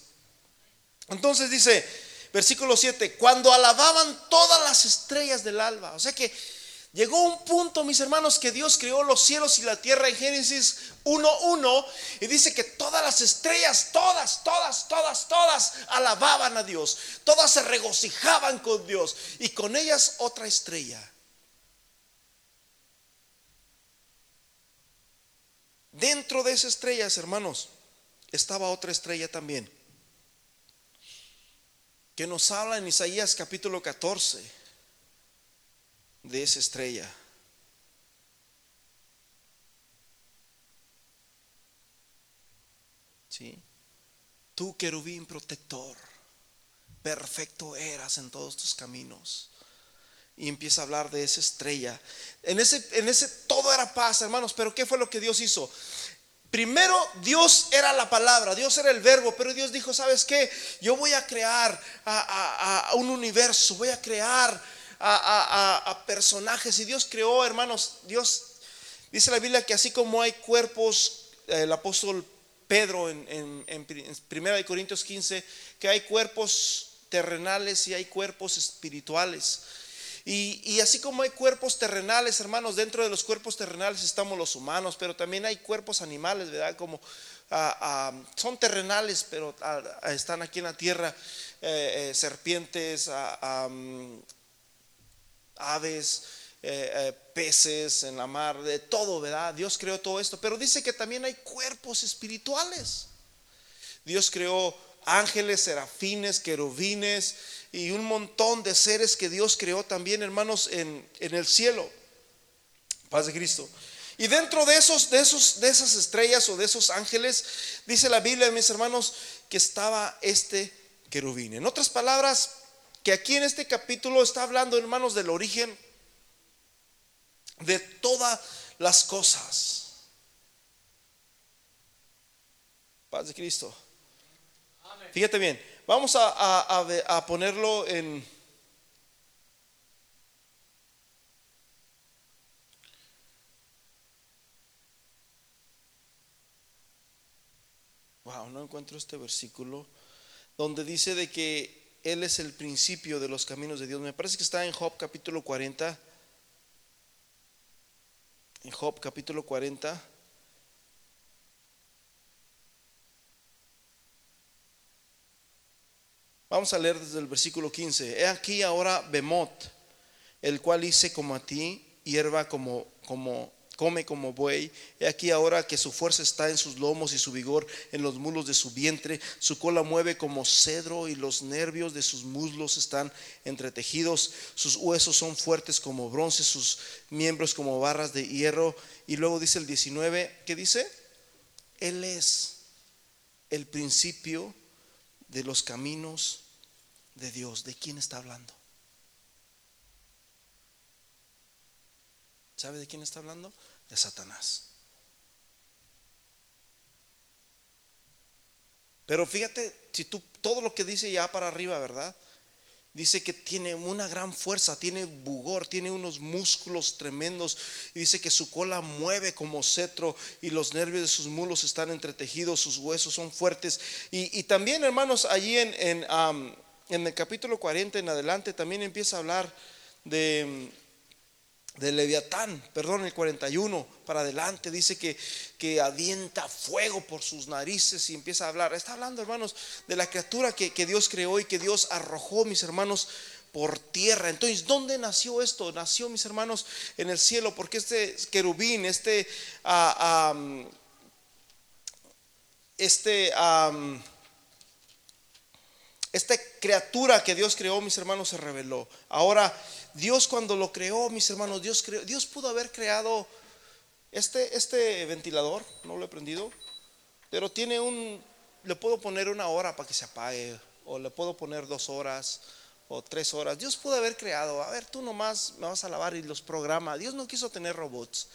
Entonces dice, versículo 7, cuando alababan todas las estrellas del alba. O sea que llegó un punto, mis hermanos, que Dios creó los cielos y la tierra en Génesis 1.1 y dice que todas las estrellas, todas, todas, todas, todas alababan a Dios. Todas se regocijaban con Dios y con ellas otra estrella Dentro de esas estrellas, hermanos, estaba otra estrella también, que nos habla en Isaías capítulo 14 de esa estrella. ¿Sí? Tú, querubín protector, perfecto eras en todos tus caminos y empieza a hablar de esa estrella. En ese, en ese todo era paz, hermanos, pero ¿qué fue lo que Dios hizo? Primero Dios era la palabra, Dios era el verbo, pero Dios dijo, ¿sabes qué? Yo voy a crear a, un universo, voy a crear a, personajes. Y Dios creó, hermanos, Dios dice la Biblia que así como hay cuerpos, el apóstol Pedro en, en, en 1 Corintios 15, que hay cuerpos terrenales y hay cuerpos espirituales. Y, así como hay cuerpos terrenales, hermanos, dentro de los cuerpos terrenales estamos los humanos, pero también hay cuerpos animales, ¿verdad? Como ah, ah, son terrenales, pero ah, están aquí en la tierra, eh, eh, serpientes, mm, aves, eh, peces en la mar, de todo, ¿verdad? Dios creó todo esto, pero dice que también hay cuerpos espirituales. Dios creó ángeles, serafines, querubines, y un montón de seres que Dios creó también, hermanos, en, el cielo. Paz de Cristo. Y dentro de esos, de esos, de esas estrellas o de esos ángeles, dice la Biblia, mis hermanos, que estaba este querubín. En otras palabras, que aquí en este capítulo está hablando, hermanos, del origen de todas las cosas. Paz de Cristo. Fíjate bien, vamos a, a, ponerlo en... Wow, no encuentro este versículo donde dice de que Él es el principio de los caminos de Dios. Me parece que está en Job capítulo 40. En Job capítulo 40. Vamos a leer desde el versículo 15. He aquí ahora Bemot, el cual hice como a ti, hierba como, como come como buey. He aquí ahora que su fuerza está en sus lomos y su vigor en los mulos de su vientre. Su cola mueve como cedro y los nervios de sus muslos están entretejidos. Sus huesos son fuertes como bronce, sus miembros como barras de hierro. Y luego dice el 19, ¿qué dice? Él es el principio de los caminos de Dios. ¿De quién está hablando? ¿Sabe de quién está hablando? De Satanás. Pero fíjate, si tú todo lo que dice ya para arriba, ¿verdad? Dice que tiene una gran fuerza, tiene bugor, tiene unos músculos tremendos. Y dice que su cola mueve como cetro y los nervios de sus mulos están entretejidos, sus huesos son fuertes. Y, también, hermanos, allí en, en, en el capítulo 40 en adelante también empieza a hablar de de Leviatán, perdón, el 41 para adelante, dice que, que avienta fuego por sus narices y empieza a hablar. Está hablando, hermanos, de la criatura que, Dios creó y que Dios arrojó, mis hermanos, por tierra. Entonces, ¿dónde nació esto? Nació, mis hermanos, en el cielo, porque este querubín, este, ah, este, esta criatura que Dios creó, mis hermanos, se reveló. Ahora, Dios cuando lo creó, mis hermanos, Dios pudo haber creado este, este ventilador, no lo he prendido, pero tiene un, le puedo poner una hora para que se apague, o le puedo poner dos horas, o tres horas. Dios pudo haber creado, a ver, tú nomás me vas a lavar y los programa. Dios no quiso tener robots.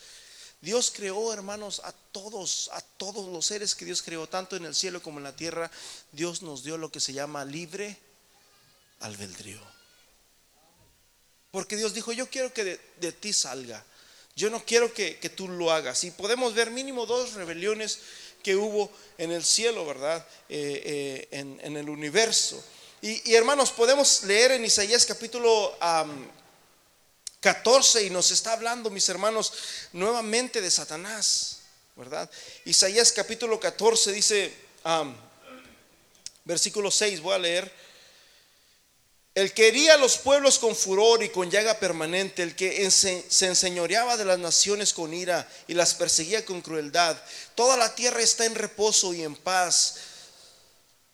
Dios creó, hermanos, a todos, a todos los seres que Dios creó, tanto en el cielo como en la tierra. Dios nos dio lo que se llama libre albedrío. Porque Dios dijo, yo quiero que de, ti salga. Yo no quiero que, tú lo hagas. Y podemos ver mínimo dos rebeliones que hubo en el cielo, ¿verdad? Eh, eh, en, el universo. Y, hermanos, podemos leer en Isaías capítulo 14 y nos está hablando, mis hermanos, nuevamente de Satanás, ¿verdad? Isaías capítulo 14 dice, versículo 6, voy a leer. El que hería a los pueblos con furor y con llaga permanente, el que se enseñoreaba de las naciones con ira y las perseguía con crueldad. Toda la tierra está en reposo y en paz.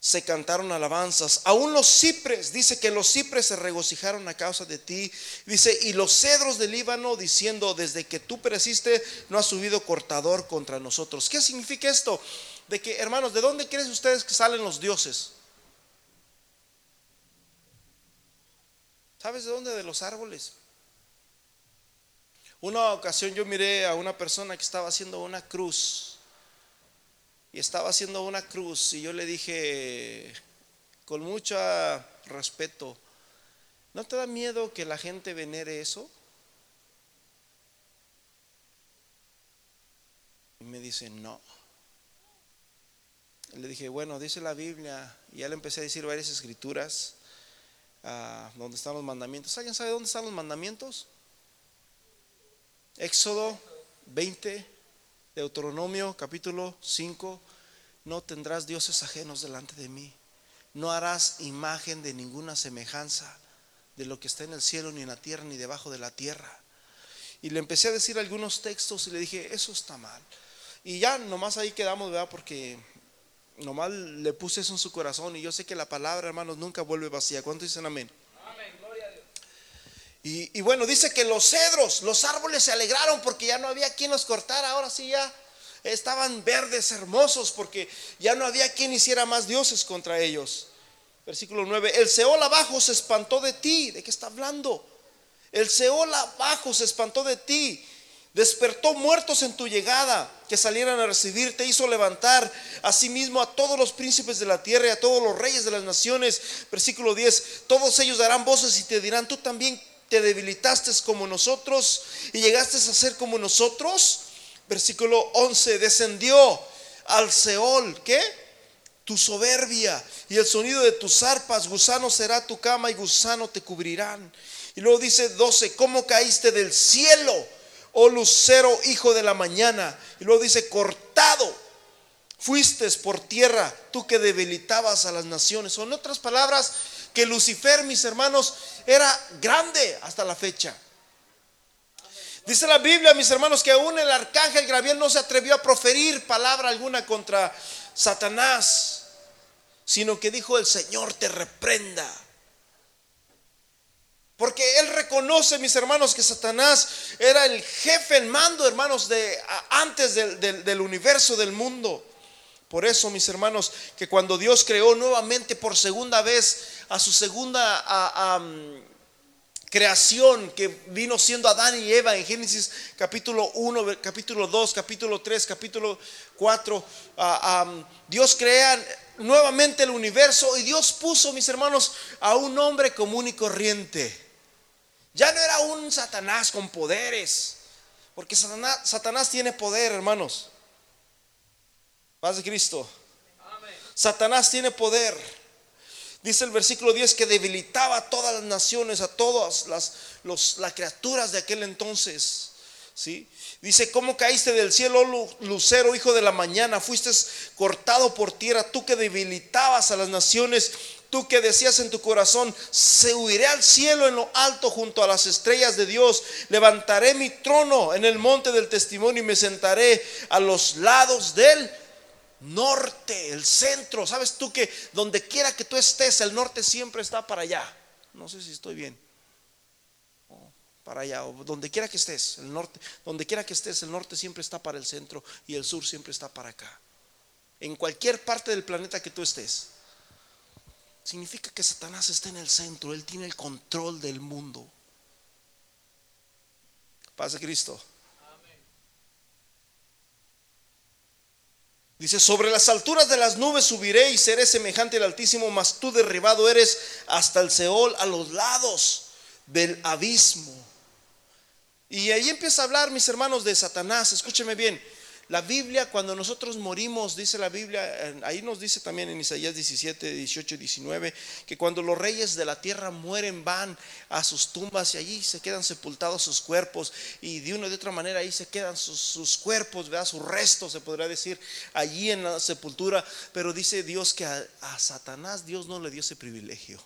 Se cantaron alabanzas. Aún los cipres, dice que los cipres se regocijaron a causa de ti. Dice, y los cedros del Líbano diciendo, desde que tú pereciste, no ha subido cortador contra nosotros. ¿Qué significa esto? De que, hermanos, ¿de dónde creen ustedes que salen los dioses? ¿Sabes de dónde? De los árboles. Una ocasión yo miré a una persona que estaba haciendo una cruz. Y estaba haciendo una cruz y yo le dije con mucho respeto, ¿no te da miedo que la gente venere eso? Y me dice, no. Le dije, bueno, dice la Biblia, y ya le empecé a decir varias escrituras Ah, ¿Dónde están los mandamientos. ¿Alguien sabe dónde están los mandamientos? Éxodo 20, Deuteronomio capítulo 5. No tendrás dioses ajenos delante de mí. No harás imagen de ninguna semejanza de lo que está en el cielo, ni en la tierra, ni debajo de la tierra. Y le empecé a decir algunos textos y le dije, eso está mal. Y ya nomás ahí quedamos, ¿verdad? Porque Nomás le puse eso en su corazón y yo sé que la palabra, hermanos, nunca vuelve vacía. ¿Cuántos dicen amén? Y, bueno, dice que los cedros, los árboles se alegraron porque ya no había quien los cortara. Ahora sí ya estaban verdes, hermosos, porque ya no había quien hiciera más dioses contra ellos. Versículo 9, el Seol abajo se espantó de ti. ¿De qué está hablando? El Seol abajo se espantó de ti Despertó muertos en tu llegada, que salieran a recibirte, hizo levantar asimismo a todos los príncipes de la tierra y a todos los reyes de las naciones. Versículo 10, todos ellos darán voces y te dirán, tú también te debilitaste como nosotros y llegaste a ser como nosotros. Versículo 11, descendió al Seol, ¿qué? tu soberbia y el sonido de tus arpas, gusano será tu cama y gusano te cubrirán. Y luego dice 12, ¿cómo caíste del cielo, oh lucero, hijo de la mañana? Y luego dice, cortado fuiste por tierra, tú que debilitabas a las naciones. Son otras palabras que Lucifer, mis hermanos, era grande hasta la fecha. Dice la Biblia, mis hermanos, que aún el arcángel Gabriel no se atrevió a proferir palabra alguna contra Satanás, sino que dijo, el Señor te reprenda. Porque él reconoce, mis hermanos, que Satanás era el jefe, el mando, hermanos, de antes del, universo, del mundo. Por eso, mis hermanos, que cuando Dios creó nuevamente por segunda vez a su segunda creación que vino siendo Adán y Eva en Génesis capítulo 1, capítulo 2, capítulo 3, capítulo 4, Dios crea nuevamente el universo y Dios puso, mis hermanos, a un hombre común y corriente. Ya no era un Satanás con poderes, porque Satanás, Satanás tiene poder, hermanos. Paz de Cristo. Satanás tiene poder. Dice el versículo 10 que debilitaba a todas las naciones, a todas las, criaturas de aquel entonces. ¿sí? Dice, ¿cómo caíste del cielo, oh lucero, hijo de la mañana? Fuiste cortado por tierra, tú que debilitabas a las naciones Tú que decías en tu corazón, se huiré al cielo en lo alto junto a las estrellas de Dios. Levantaré mi trono en el monte del testimonio y me sentaré a los lados del norte, el centro. ¿Sabes tú que donde quiera que tú estés, el norte siempre está para allá? No sé si estoy bien. para allá, o donde quiera que estés, el norte, donde quiera que estés, el norte siempre está para el centro y el sur siempre está para acá. En cualquier parte del planeta que tú estés significa que Satanás está en el centro, él tiene el control del mundo. Paz de Cristo. Dice, sobre las alturas de las nubes subiré y seré semejante al Altísimo, mas tú derribado eres hasta el Seol, a los lados del abismo. Y ahí empieza a hablar, mis hermanos, de Satanás. Escúcheme bien. La Biblia, cuando nosotros morimos, dice la Biblia, ahí nos dice también en Isaías 17, 18 y 19, que cuando los reyes de la tierra mueren van a sus tumbas y allí se quedan sepultados sus cuerpos y de una de otra manera ahí se quedan sus, cuerpos, ¿verdad? sus restos, se podría decir, allí en la sepultura. Pero dice Dios que a, a Satanás Dios no le dio ese privilegio.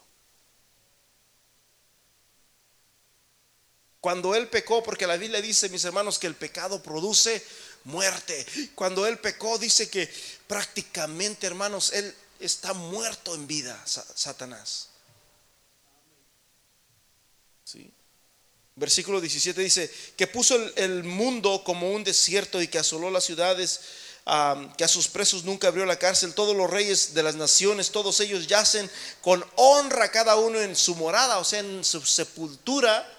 Cuando él pecó, porque la Biblia dice, mis hermanos, que el pecado produce muerte. Cuando él pecó, dice que prácticamente, hermanos, él está muerto en vida, Satanás. ¿Sí? Versículo 17 dice, que puso el, mundo como un desierto y que asoló las ciudades, que a sus presos nunca abrió la cárcel, todos los reyes de las naciones, todos ellos yacen con honra cada uno en su morada, o sea, en su sepultura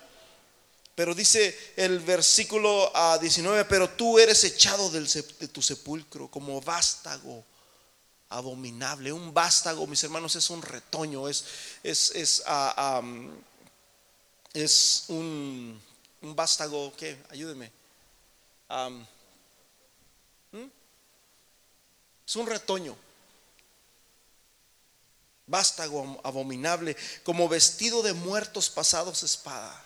pero dice el versículo 19, ah, pero tú eres echado de tu sepulcro como vástago abominable. Un vástago, mis hermanos, es un retoño, es, es, es, ah, un, vástago, ¿qué? Ayúdeme. ¿hmm? Es un retoño. Vástago abominable, como vestido de muertos pasados espada.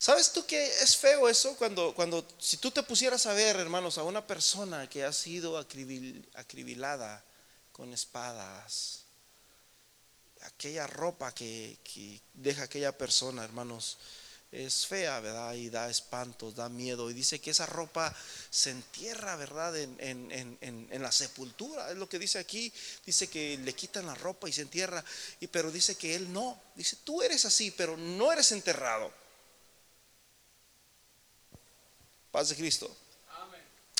¿Sabes tú que es feo eso? Cuando, cuando, si tú te pusieras a ver, hermanos, a una persona que ha sido acribilada con espadas, aquella ropa que, deja aquella persona, hermanos, es fea, ¿verdad? Y da espantos, da miedo. Y dice que esa ropa se entierra, ¿verdad? En, en, la sepultura. Es lo que dice aquí. Dice que le quitan la ropa y se entierra. Y, pero dice que él no. Dice, tú eres así, pero no eres enterrado. Paz de Cristo.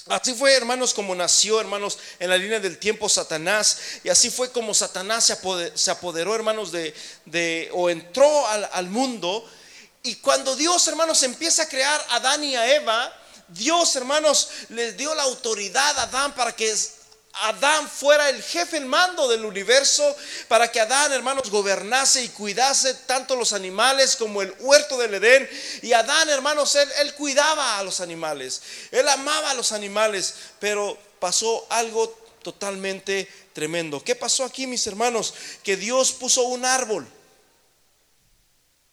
Así fue, hermanos, como nació, hermanos, en la línea del tiempo Satanás. Y así fue como Satanás se apoderó, hermanos, de, o entró al, al, mundo. Y cuando Dios, hermanos, empieza a crear a Adán y a Eva, Dios, hermanos, les dio la autoridad a Adán para que Adán fuera el jefe, el mando del universo, para que Adán, hermanos, gobernase y cuidase tanto los animales como el huerto del Edén. Y Adán, hermanos, él, él cuidaba a los animales, él amaba a los animales, pero pasó algo totalmente tremendo. ¿Qué pasó aquí, mis hermanos? Que Dios puso un árbol,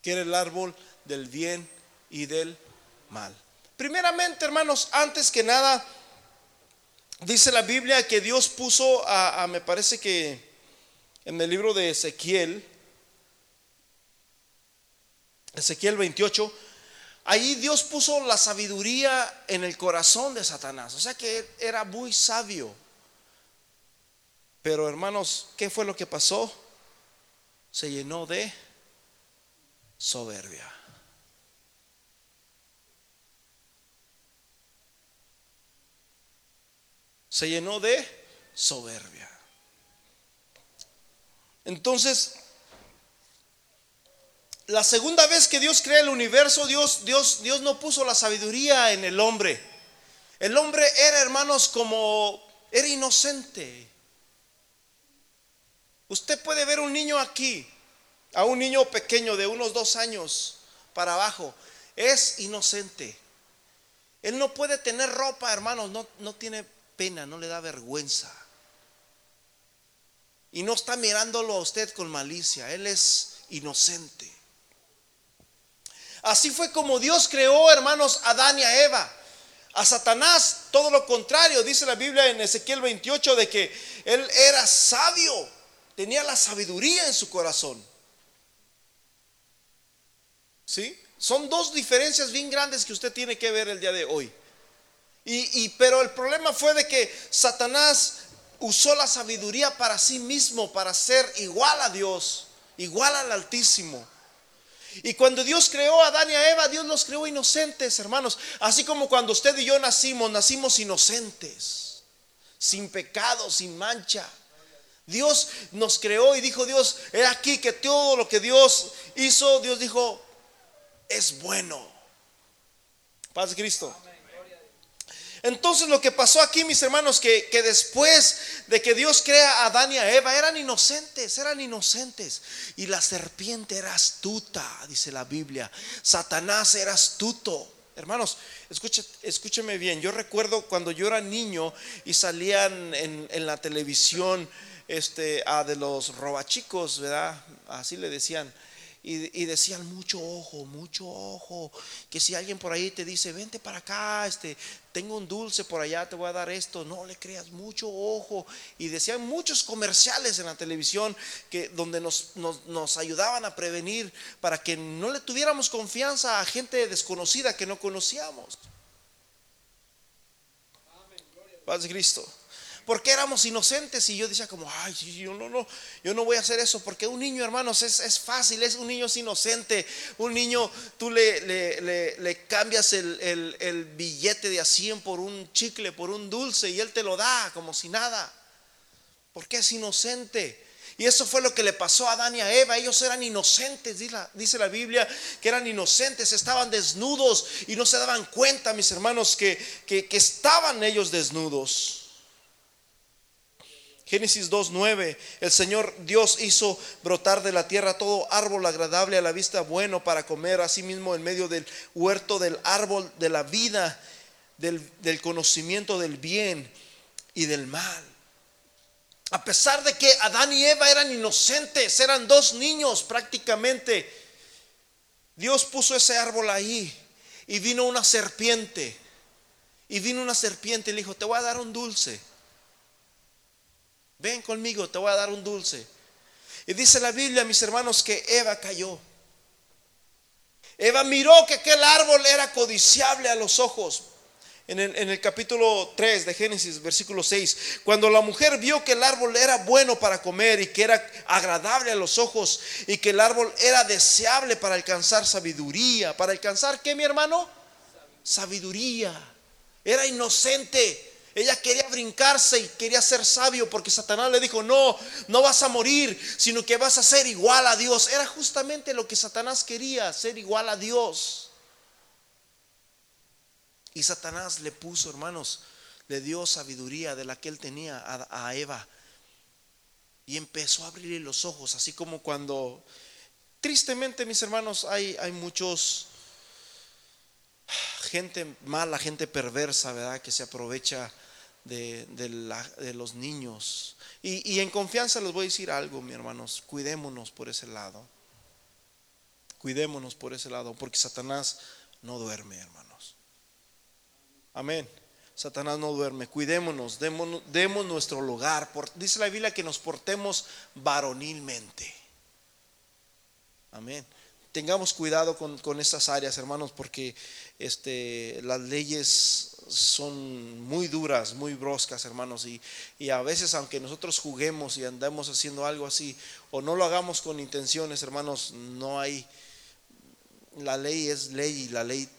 que era el árbol del bien y del mal. Primeramente, hermanos, antes que nada, dice la Biblia que Dios puso a, me parece que en el libro de Ezequiel, Ezequiel 28, ahí Dios puso la sabiduría en el corazón de Satanás. O sea que era muy sabio. Pero hermanos, ¿qué fue lo que pasó? Se llenó de soberbia. Se llenó de soberbia. Entonces, la segunda vez que Dios crea el universo, Dios, Dios, Dios no puso la sabiduría en el hombre. El hombre era, hermanos, como era inocente. Usted puede ver un niño aquí, a un niño pequeño de unos dos años para abajo, es inocente. Él no puede tener ropa, hermanos, no, no tiene pena, no le da vergüenza. Y no está mirándolo a usted con malicia, Él es inocente. Así fue como Dios creó, hermanos, a Adán y a Eva. A Satanás, todo lo contrario, dice la Biblia en Ezequiel 28 de que él era sabio, tenía la sabiduría en su corazón. ¿Sí? Son dos diferencias bien grandes que usted tiene que ver el día de hoy. Y, pero el problema fue de que Satanás usó la sabiduría para sí mismo, para ser igual a Dios, igual al Altísimo. Y cuando Dios creó a Adán y a Eva, Dios los creó inocentes, hermanos. Así como cuando usted y yo nacimos, nacimos inocentes, sin pecado, sin mancha. Dios nos creó y dijo Dios, he aquí que todo lo que Dios hizo, Dios dijo, es bueno. Paz Cristo. Entonces lo que pasó aquí, mis hermanos, que, que, después de que Dios crea a Adán y a Eva, eran inocentes, eran inocentes. Y la serpiente era astuta, dice la Biblia. Satanás era astuto. Hermanos, escúcheme bien. Yo recuerdo cuando yo era niño y salían en, en la televisión este, de los robachicos, ¿verdad? Así le decían y, decían mucho ojo, mucho ojo, que si alguien por ahí te dice, vente para acá, este, tengo un dulce por allá, te voy a dar esto, no le creas, mucho ojo. Y decían muchos comerciales en la televisión que, donde nos, nos, ayudaban a prevenir para que no le tuviéramos confianza a gente desconocida que no conocíamos. Paz de Cristo porque éramos inocentes y yo decía como, ay, yo no, no, yo no voy a hacer eso, porque un niño, hermanos, es, fácil, es un niño es inocente, un niño tú le, le, cambias el, el, billete de a 100 por un chicle, por un dulce y él te lo da como si nada, porque es inocente. Y eso fue lo que le pasó a Adán y a Eva. Ellos eran inocentes, dice la, Biblia, que eran inocentes, estaban desnudos y no se daban cuenta, mis hermanos, que, que estaban ellos desnudos. Génesis 2.9, el Señor Dios hizo brotar de la tierra todo árbol agradable a la vista, bueno para comer, asimismo en medio del huerto del árbol de la vida, del, del conocimiento del bien y del mal. A pesar de que Adán y Eva eran inocentes, eran dos niños prácticamente, Dios puso ese árbol ahí y vino una serpiente. Y vino una serpiente y le dijo, te voy a dar un dulce ven conmigo, te voy a dar un dulce. Y dice la Biblia, mis hermanos, que Eva cayó. Eva miró que aquel árbol era codiciable a los ojos. En el, capítulo 3 de Génesis, versículo 6, cuando la mujer vio que el árbol era bueno para comer y que era agradable a los ojos y que el árbol era deseable para alcanzar sabiduría, para alcanzar qué mi hermano? Sabiduría. Era inocente, ella quería brincarse y quería ser sabio porque Satanás le dijo, no, no vas a morir, sino que vas a ser igual a Dios. Era justamente lo que Satanás quería, ser igual a Dios. Y Satanás le puso, hermanos, le dio sabiduría de la que él tenía a, Eva. Y empezó a abrirle los ojos, así como cuando, tristemente mis hermanos, hay, hay muchos gente mala, gente perversa, ¿verdad? Que se aprovecha de, los niños. Y, en confianza les voy a decir algo, mi hermanos, cuidémonos por ese lado. Cuidémonos por ese lado, porque Satanás no duerme, hermanos. Amén. Satanás no duerme. Cuidémonos, demos, nuestro lugar. dice la Biblia que nos portemos varonilmente. Amén. Tengamos cuidado con, con estas áreas, hermanos, porque este, las leyes son muy duras, muy broscas, hermanos. Y, y, a veces, aunque nosotros juguemos y andemos haciendo algo así, o no lo hagamos con intenciones, hermanos, no hay la ley es ley y la ley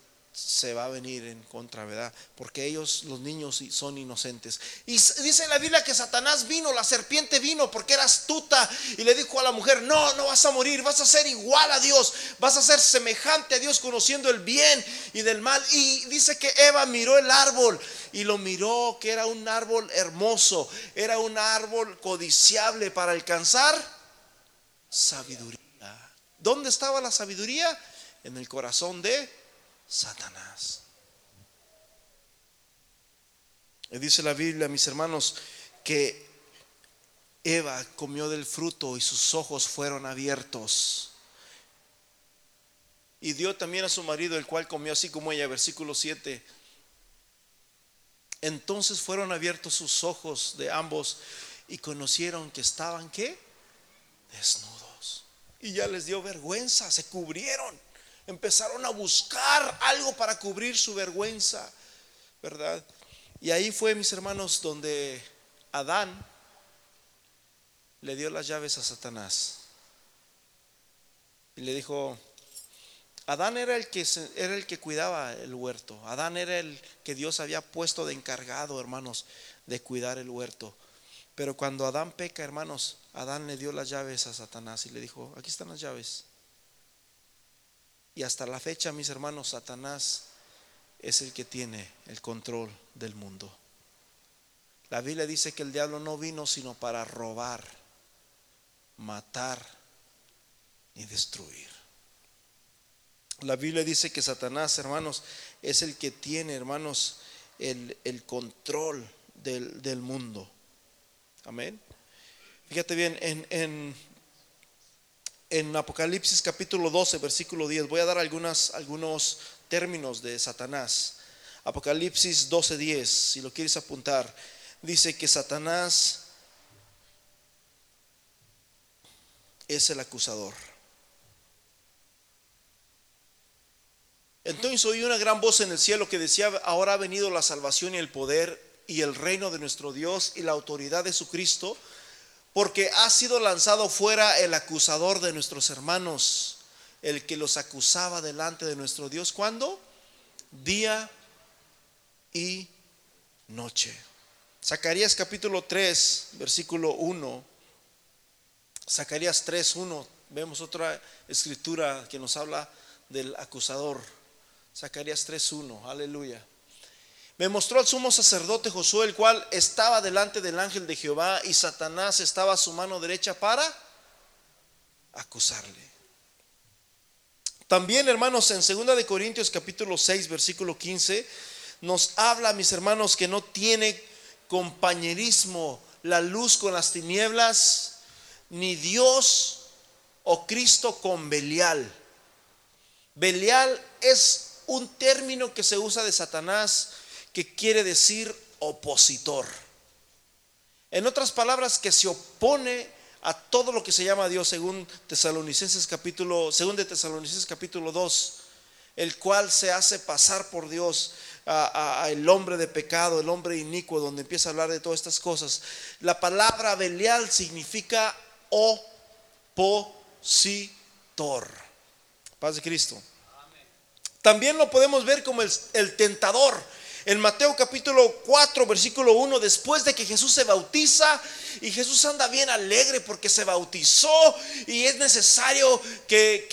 se va a venir en contra, ¿verdad? Porque ellos, los niños, son inocentes. Y dice la Biblia que Satanás vino, la serpiente vino porque era astuta y le dijo a la mujer, no, no vas a morir, vas a ser igual a Dios, vas a ser semejante a Dios conociendo el bien y del mal. Y dice que Eva miró el árbol y lo miró, que era un árbol hermoso, era un árbol codiciable para alcanzar sabiduría. ¿Dónde estaba la sabiduría? en el corazón de Satanás. Y dice la Biblia, mis hermanos, que Eva comió del fruto y sus ojos fueron abiertos. Y dio también a su marido, el cual comió así como ella, versículo 7. Entonces fueron abiertos sus ojos de ambos y conocieron que estaban qué? Desnudos. Y ya les dio vergüenza, se cubrieron empezaron a buscar algo para cubrir su vergüenza, ¿verdad? Y ahí fue, mis hermanos, donde Adán le dio las llaves a Satanás. Y le dijo, Adán era el que era el que cuidaba el huerto. Adán era el que Dios había puesto de encargado, hermanos, de cuidar el huerto. Pero cuando Adán peca, hermanos, Adán le dio las llaves a Satanás y le dijo, aquí están las llaves. Y hasta la fecha, mis hermanos, Satanás es el que tiene el control del mundo. La Biblia dice que el diablo no vino sino para robar, matar y destruir. La Biblia dice que Satanás, hermanos, es el que tiene, hermanos, el, control del, mundo. Amén. Fíjate bien, en, en en Apocalipsis capítulo 12, versículo 10, voy a dar algunos términos de Satanás. Apocalipsis 12, 10, si lo quieres apuntar, dice que Satanás es el acusador. Entonces oí una gran voz en el cielo que decía, ahora ha venido la salvación y el poder y el reino de nuestro Dios y la autoridad de su Cristo porque ha sido lanzado fuera el acusador de nuestros hermanos, el que los acusaba delante de nuestro Dios. ¿Cuándo? Día y noche. Zacarías capítulo 3, versículo 1. Zacarías 3, 1. Vemos otra escritura que nos habla del acusador. Zacarías 3, 1. Aleluya. Me mostró el sumo sacerdote Josué, el cual estaba delante del ángel de Jehová y Satanás estaba a su mano derecha para acusarle. También, hermanos, en 2 de Corintios capítulo 6, versículo 15, nos habla, mis hermanos, que no tiene compañerismo la luz con las tinieblas, ni Dios o Cristo con Belial. Belial es un término que se usa de Satanás que quiere decir opositor. En otras palabras, que se opone a todo lo que se llama Dios según Tesalonicenses capítulo, según de Tesalonicenses capítulo 2, el cual se hace pasar por Dios a, el hombre de pecado, el hombre inicuo, donde empieza a hablar de todas estas cosas. La palabra Belial significa opositor. Paz de Cristo. También lo podemos ver como el, el tentador en Mateo capítulo 4, versículo 1, después de que Jesús se bautiza y Jesús anda bien alegre porque se bautizó y es necesario que,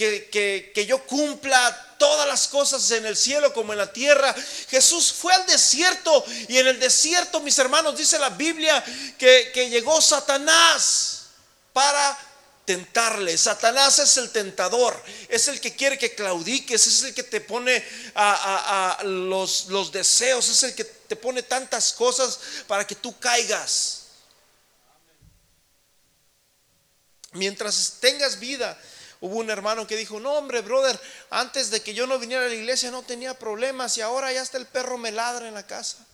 que, yo cumpla todas las cosas en el cielo como en la tierra. Jesús fue al desierto y en el desierto, mis hermanos, dice la Biblia que, que llegó Satanás para tentarle. Satanás es el tentador, es el que quiere que claudiques, es el que te pone a, los, los deseos, es el que te pone tantas cosas para que tú caigas. Mientras tengas vida, hubo un hermano que dijo, no hombre, brother, antes de que yo no viniera a la iglesia no tenía problemas y ahora ya está el perro me ladra en la casa.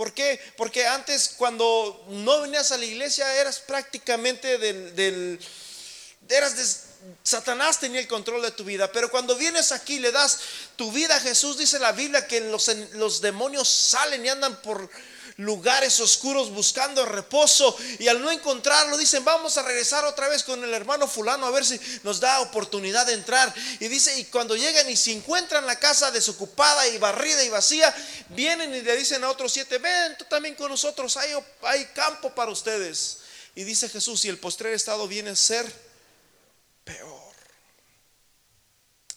¿Por qué? Porque antes cuando no venías a la iglesia eras prácticamente del, eras de, Satanás tenía el control de tu vida, pero cuando vienes aquí le das tu vida a Jesús, dice la Biblia que los demonios salen y andan por lugares oscuros buscando reposo y al no encontrarlo dicen vamos a regresar otra vez con el hermano fulano a ver si nos da oportunidad de entrar. Y dice y cuando llegan y se encuentran la casa desocupada y barrida y vacía vienen y le dicen a otros siete ven tú también con nosotros hay, hay campo para ustedes. Y dice Jesús y el postrer estado viene a ser peor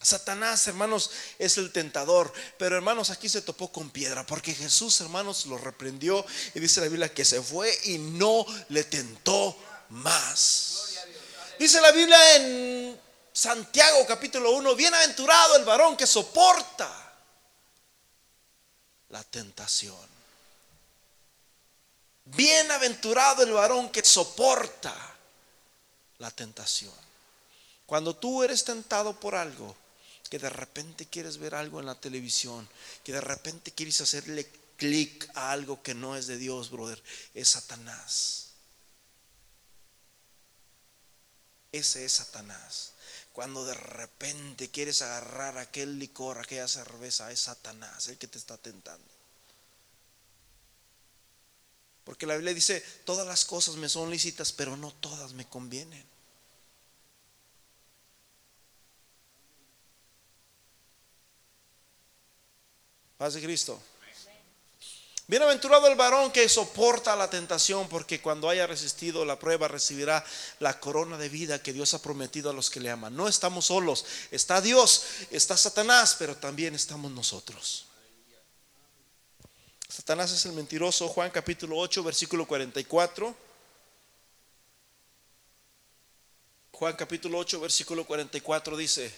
Satanás, hermanos, es el tentador. Pero hermanos, aquí se topó con piedra. Porque Jesús, hermanos, lo reprendió. Y dice la Biblia que se fue y no le tentó más. Dice la Biblia en Santiago capítulo 1. Bienaventurado el varón que soporta la tentación. Bienaventurado el varón que soporta la tentación. Cuando tú eres tentado por algo, que de repente quieres ver algo en la televisión, que de repente quieres hacerle clic a algo que no es de Dios, brother, es Satanás. Ese es Satanás. Cuando de repente quieres agarrar aquel licor, aquella cerveza, es Satanás el que te está tentando. Porque la Biblia dice, todas las cosas me son lícitas, pero no todas me convienen. Paz de Cristo. Bienaventurado el varón que soporta la tentación, porque cuando haya resistido la prueba recibirá la corona de vida que Dios ha prometido a los que le aman. No estamos solos, está Dios, está Satanás, pero también estamos nosotros. Satanás es el mentiroso, Juan capítulo 8, versículo 44. Juan capítulo 8, versículo 44 dice,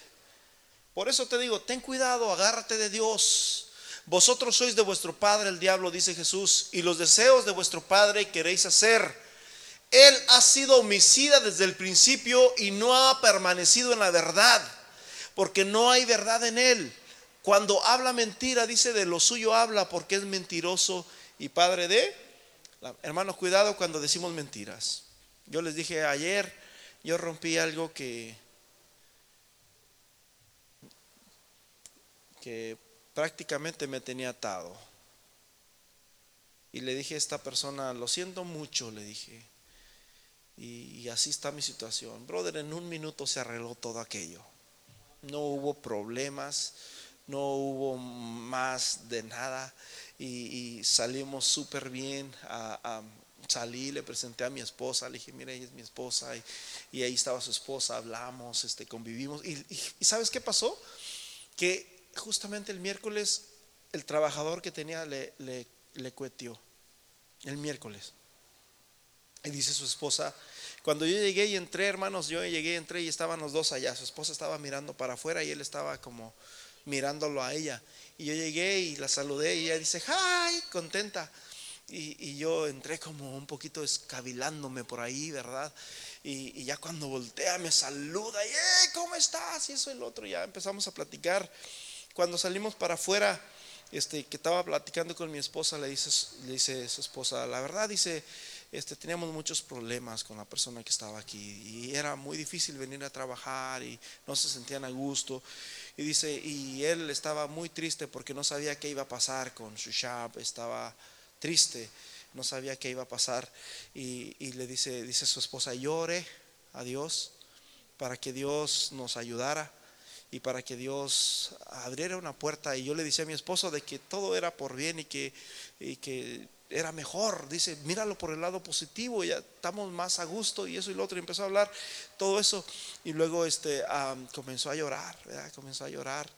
por eso te digo, ten cuidado, agárrate de Dios vosotros sois de vuestro padre el diablo, dice Jesús, y los deseos de vuestro padre queréis hacer. Él ha sido homicida desde el principio y no ha permanecido en la verdad, porque no hay verdad en él. Cuando habla mentira, dice de lo suyo habla porque es mentiroso y padre de... Hermanos, cuidado cuando decimos mentiras. Yo les dije ayer, yo rompí algo que, que prácticamente me tenía atado. Y le dije a esta persona, lo siento mucho, le dije. Y, así está mi situación. Brother, en un minuto se arregló todo aquello. No hubo problemas, no hubo más de nada. Y, salimos súper bien. A, salí, le presenté a mi esposa, le dije, mira, ella es mi esposa. Y, ahí estaba su esposa, hablamos, este, convivimos. Y, y ¿sabes qué pasó? Que justamente el miércoles el trabajador que tenía le, le, cuetió. El miércoles. Y dice su esposa, cuando yo llegué y entré, hermanos, yo llegué, entré y estaban los dos allá. Su esposa estaba mirando para afuera y él estaba como mirándolo a ella. Y yo llegué y la saludé y ella dice, ¡ay! Contenta. Y, yo entré como un poquito escabilándome por ahí, ¿verdad? Y, ya cuando voltea me saluda y, ¿cómo estás? Y eso y el otro, ya empezamos a platicar. Cuando salimos para afuera, este, que estaba platicando con mi esposa, le dice, le dice su esposa, la verdad, dice, este, teníamos muchos problemas con la persona que estaba aquí y era muy difícil venir a trabajar y no se sentían a gusto. Y dice, y él estaba muy triste porque no sabía qué iba a pasar con su shop, estaba triste, no sabía qué iba a pasar. Y, y le dice, dice su esposa, llore a Dios para que Dios nos ayudara y para que Dios abriera una puerta. Y yo le decía a mi esposo de que todo era por bien y que, y que era mejor. Dice, míralo por el lado positivo, ya estamos más a gusto y eso y lo otro. Y empezó a hablar todo eso. Y luego este, comenzó a llorar, comenzó a llorar.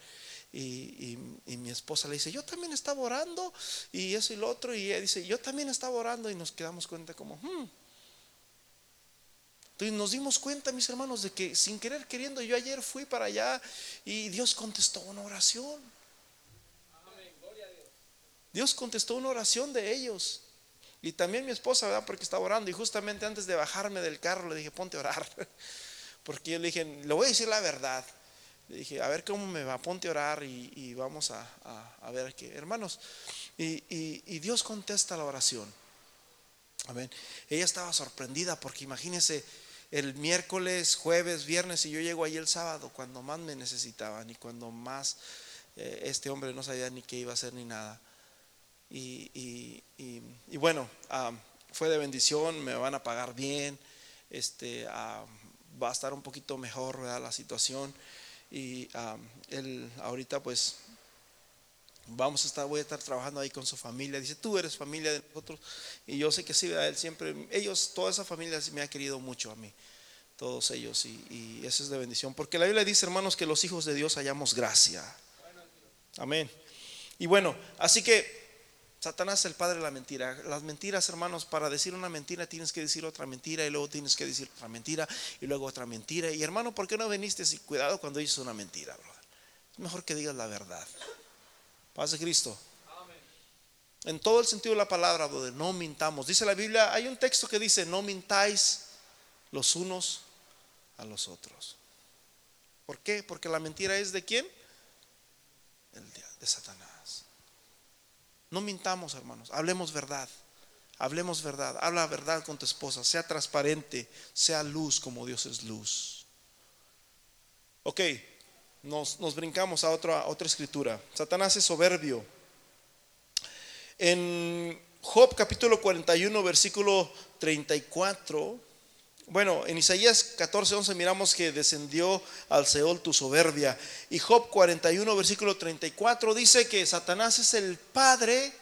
Y, mi esposa le dice, yo también estaba orando y eso y lo otro. Y ella dice, yo también estaba orando y nos quedamos cuenta como, hmm, Entonces nos dimos cuenta, mis hermanos, de que sin querer queriendo, yo ayer fui para allá y Dios contestó una oración. Dios contestó una oración de ellos. Y también mi esposa, ¿verdad? Porque estaba orando. Y justamente antes de bajarme del carro le dije, ponte a orar. Porque yo le dije, le voy a decir la verdad. Le dije, a ver cómo me va, ponte a orar y, vamos a, ver qué. Hermanos, y, y Dios contesta la oración. Amén. Ella estaba sorprendida porque imagínense, el miércoles, jueves, viernes y yo llego ahí el sábado cuando más me necesitaban y cuando más eh, este hombre no sabía ni qué iba a hacer ni nada. Y, bueno, fue de bendición, me van a pagar bien, este, va a estar un poquito mejor la situación y él ahorita pues vamos a estar, voy a estar trabajando ahí con su familia. Dice, tú eres familia de nosotros. Y yo sé que sí, él siempre, ellos, toda esa familia me ha querido mucho a mí, todos ellos. Y, y eso es de bendición. Porque la Biblia dice, hermanos, que los hijos de Dios hallamos gracia. Amén. Y bueno, así que Satanás es el padre de la mentira. Las mentiras, hermanos, para decir una mentira tienes que decir otra mentira y luego tienes que decir otra mentira y luego otra mentira. Y hermano, ¿por qué no viniste? Cuidado cuando dices una mentira, Es mejor que digas la verdad. Paz de Cristo. En todo el sentido de la palabra, donde no mintamos. Dice la Biblia, hay un texto que dice, no mintáis los unos a los otros. ¿Por qué? Porque la mentira es de quién? El de Satanás. No mintamos, hermanos. Hablemos verdad. Hablemos verdad. Habla verdad con tu esposa. Sea transparente. Sea luz como Dios es luz. Ok nos, brincamos a otra, otra escritura. Satanás es soberbio. En Job capítulo 41, versículo 34. Bueno, en Isaías 14, 11 miramos que descendió al Seol tu soberbia. Y Job 41, versículo 34 dice que Satanás es el padre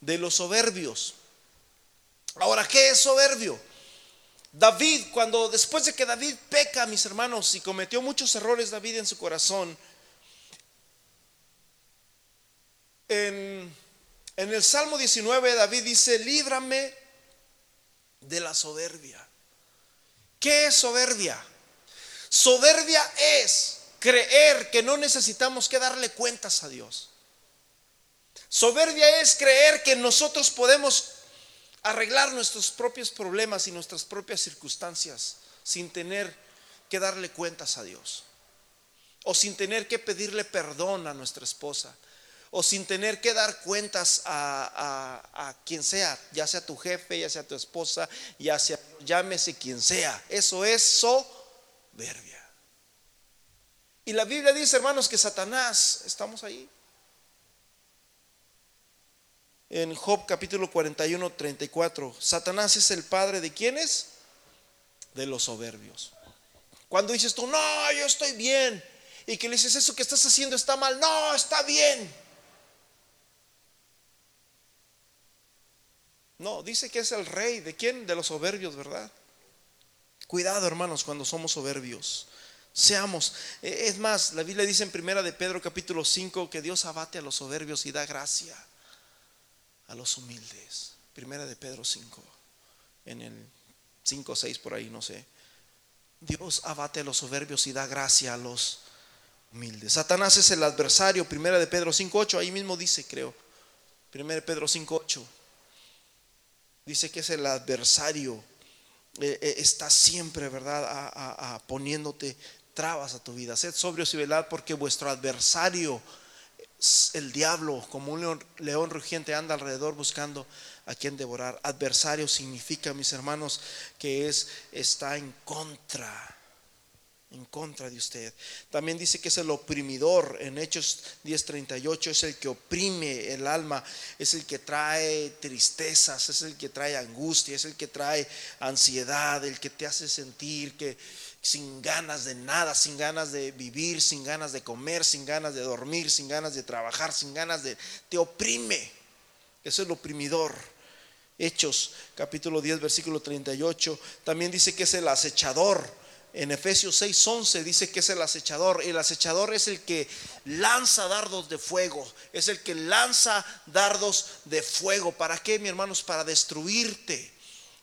de los soberbios. Ahora, ¿qué es soberbio? David, cuando después de que David peca, mis hermanos, y cometió muchos errores David en su corazón, en, en el Salmo 19 David dice, líbrame de la soberbia. ¿Qué es soberbia? Soberbia es creer que no necesitamos que darle cuentas a Dios. Soberbia es creer que nosotros podemos arreglar nuestros propios problemas y nuestras propias circunstancias sin tener que darle cuentas a Dios. O sin tener que pedirle perdón a nuestra esposa. O sin tener que dar cuentas a, quien sea, ya sea tu jefe, ya sea tu esposa, ya sea, llámese quien sea. Eso es soberbia. Y la Biblia dice, hermanos, que Satanás, estamos ahí, en Job capítulo 41, 34. Satanás es el padre de quienes? De los soberbios. Cuando dices tú, no, yo estoy bien. Y que le dices, eso que estás haciendo está mal. No, está bien. No, dice que es el rey. ¿De quién? De los soberbios, ¿verdad? Cuidado, hermanos, cuando somos soberbios. Seamos. E, es más, la Biblia dice en primera de Pedro capítulo 5 que Dios abate a los soberbios y da gracia a los humildes. Primera de Pedro 5, en el 5 o 6 por ahí, no sé. Dios abate a los soberbios y da gracia a los humildes. Satanás es el adversario, primera de Pedro 5, 8, ahí mismo dice, creo. Primera de Pedro 5, 8. Dice que es el adversario. Eh, eh, está siempre, ¿verdad? A, poniéndote trabas a tu vida. Sed sobrios y velad porque vuestro adversario el diablo como un león, rugiente anda alrededor buscando a quien devorar. Adversario significa, mis hermanos, que es está en contra en contra de usted. También dice que es el oprimidor. En Hechos 10:38 es el que oprime el alma, es el que trae tristezas, es el que trae angustia, es el que trae ansiedad, el que te hace sentir que sin ganas de nada, sin ganas de vivir, sin ganas de comer, sin ganas de dormir, sin ganas de trabajar, sin ganas de... Te oprime. Es el oprimidor. Hechos capítulo 10 versículo 38 también dice que es el acechador. En Efesios 6:11 dice que es el acechador. El acechador es el que lanza dardos de fuego. Es el que lanza dardos de fuego. ¿Para qué, mi hermanos? Para destruirte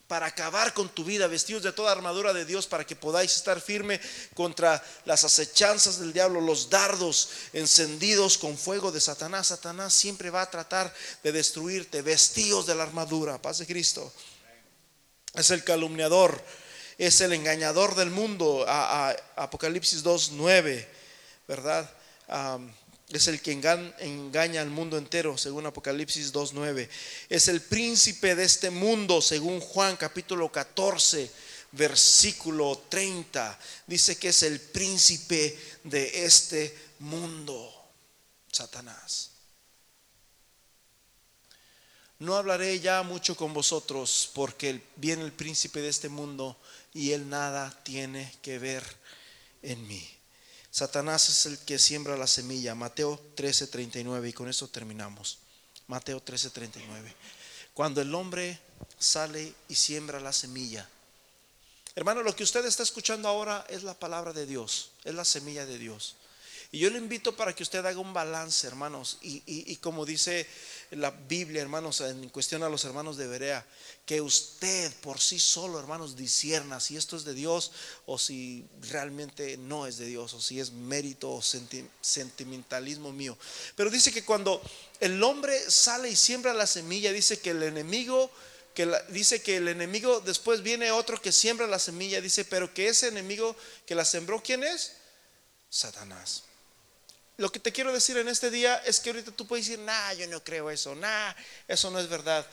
para acabar con tu vida, vestidos de toda armadura de Dios para que podáis estar firme contra las acechanzas del diablo, los dardos encendidos con fuego de Satanás. Satanás siempre va a tratar de destruirte, vestidos de la armadura, paz de Cristo. Es el calumniador, es el engañador del mundo, a, Apocalipsis 2.9, ¿verdad? Es el que engaña al mundo entero, según Apocalipsis 2.9. Es el príncipe de este mundo, según Juan capítulo 14, versículo 30. Dice que es el príncipe de este mundo, Satanás. No hablaré ya mucho con vosotros porque viene el príncipe de este mundo y él nada tiene que ver en mí. Satanás es el que siembra la semilla. Mateo 13:39 y con eso terminamos. Mateo 13:39. Cuando el hombre sale y siembra la semilla. Hermano, lo que usted está escuchando ahora es la palabra de Dios, es la semilla de Dios. Y yo le invito para que usted haga un balance, hermanos. Y, como dice la Biblia, hermanos, en cuestión a los hermanos de Berea, que usted por sí solo, hermanos, disierna si esto es de Dios o si realmente no es de Dios, o si es mérito o sentimentalismo mío. Pero dice que cuando el hombre sale y siembra la semilla, dice que el enemigo que dice que el enemigo después viene otro que siembra la semilla, dice, pero que ese enemigo que la sembró, ¿quién es? Satanás. Lo que te quiero decir en este día es que ahorita tú puedes decir, nah, yo no creo eso, nah, eso no es verdad.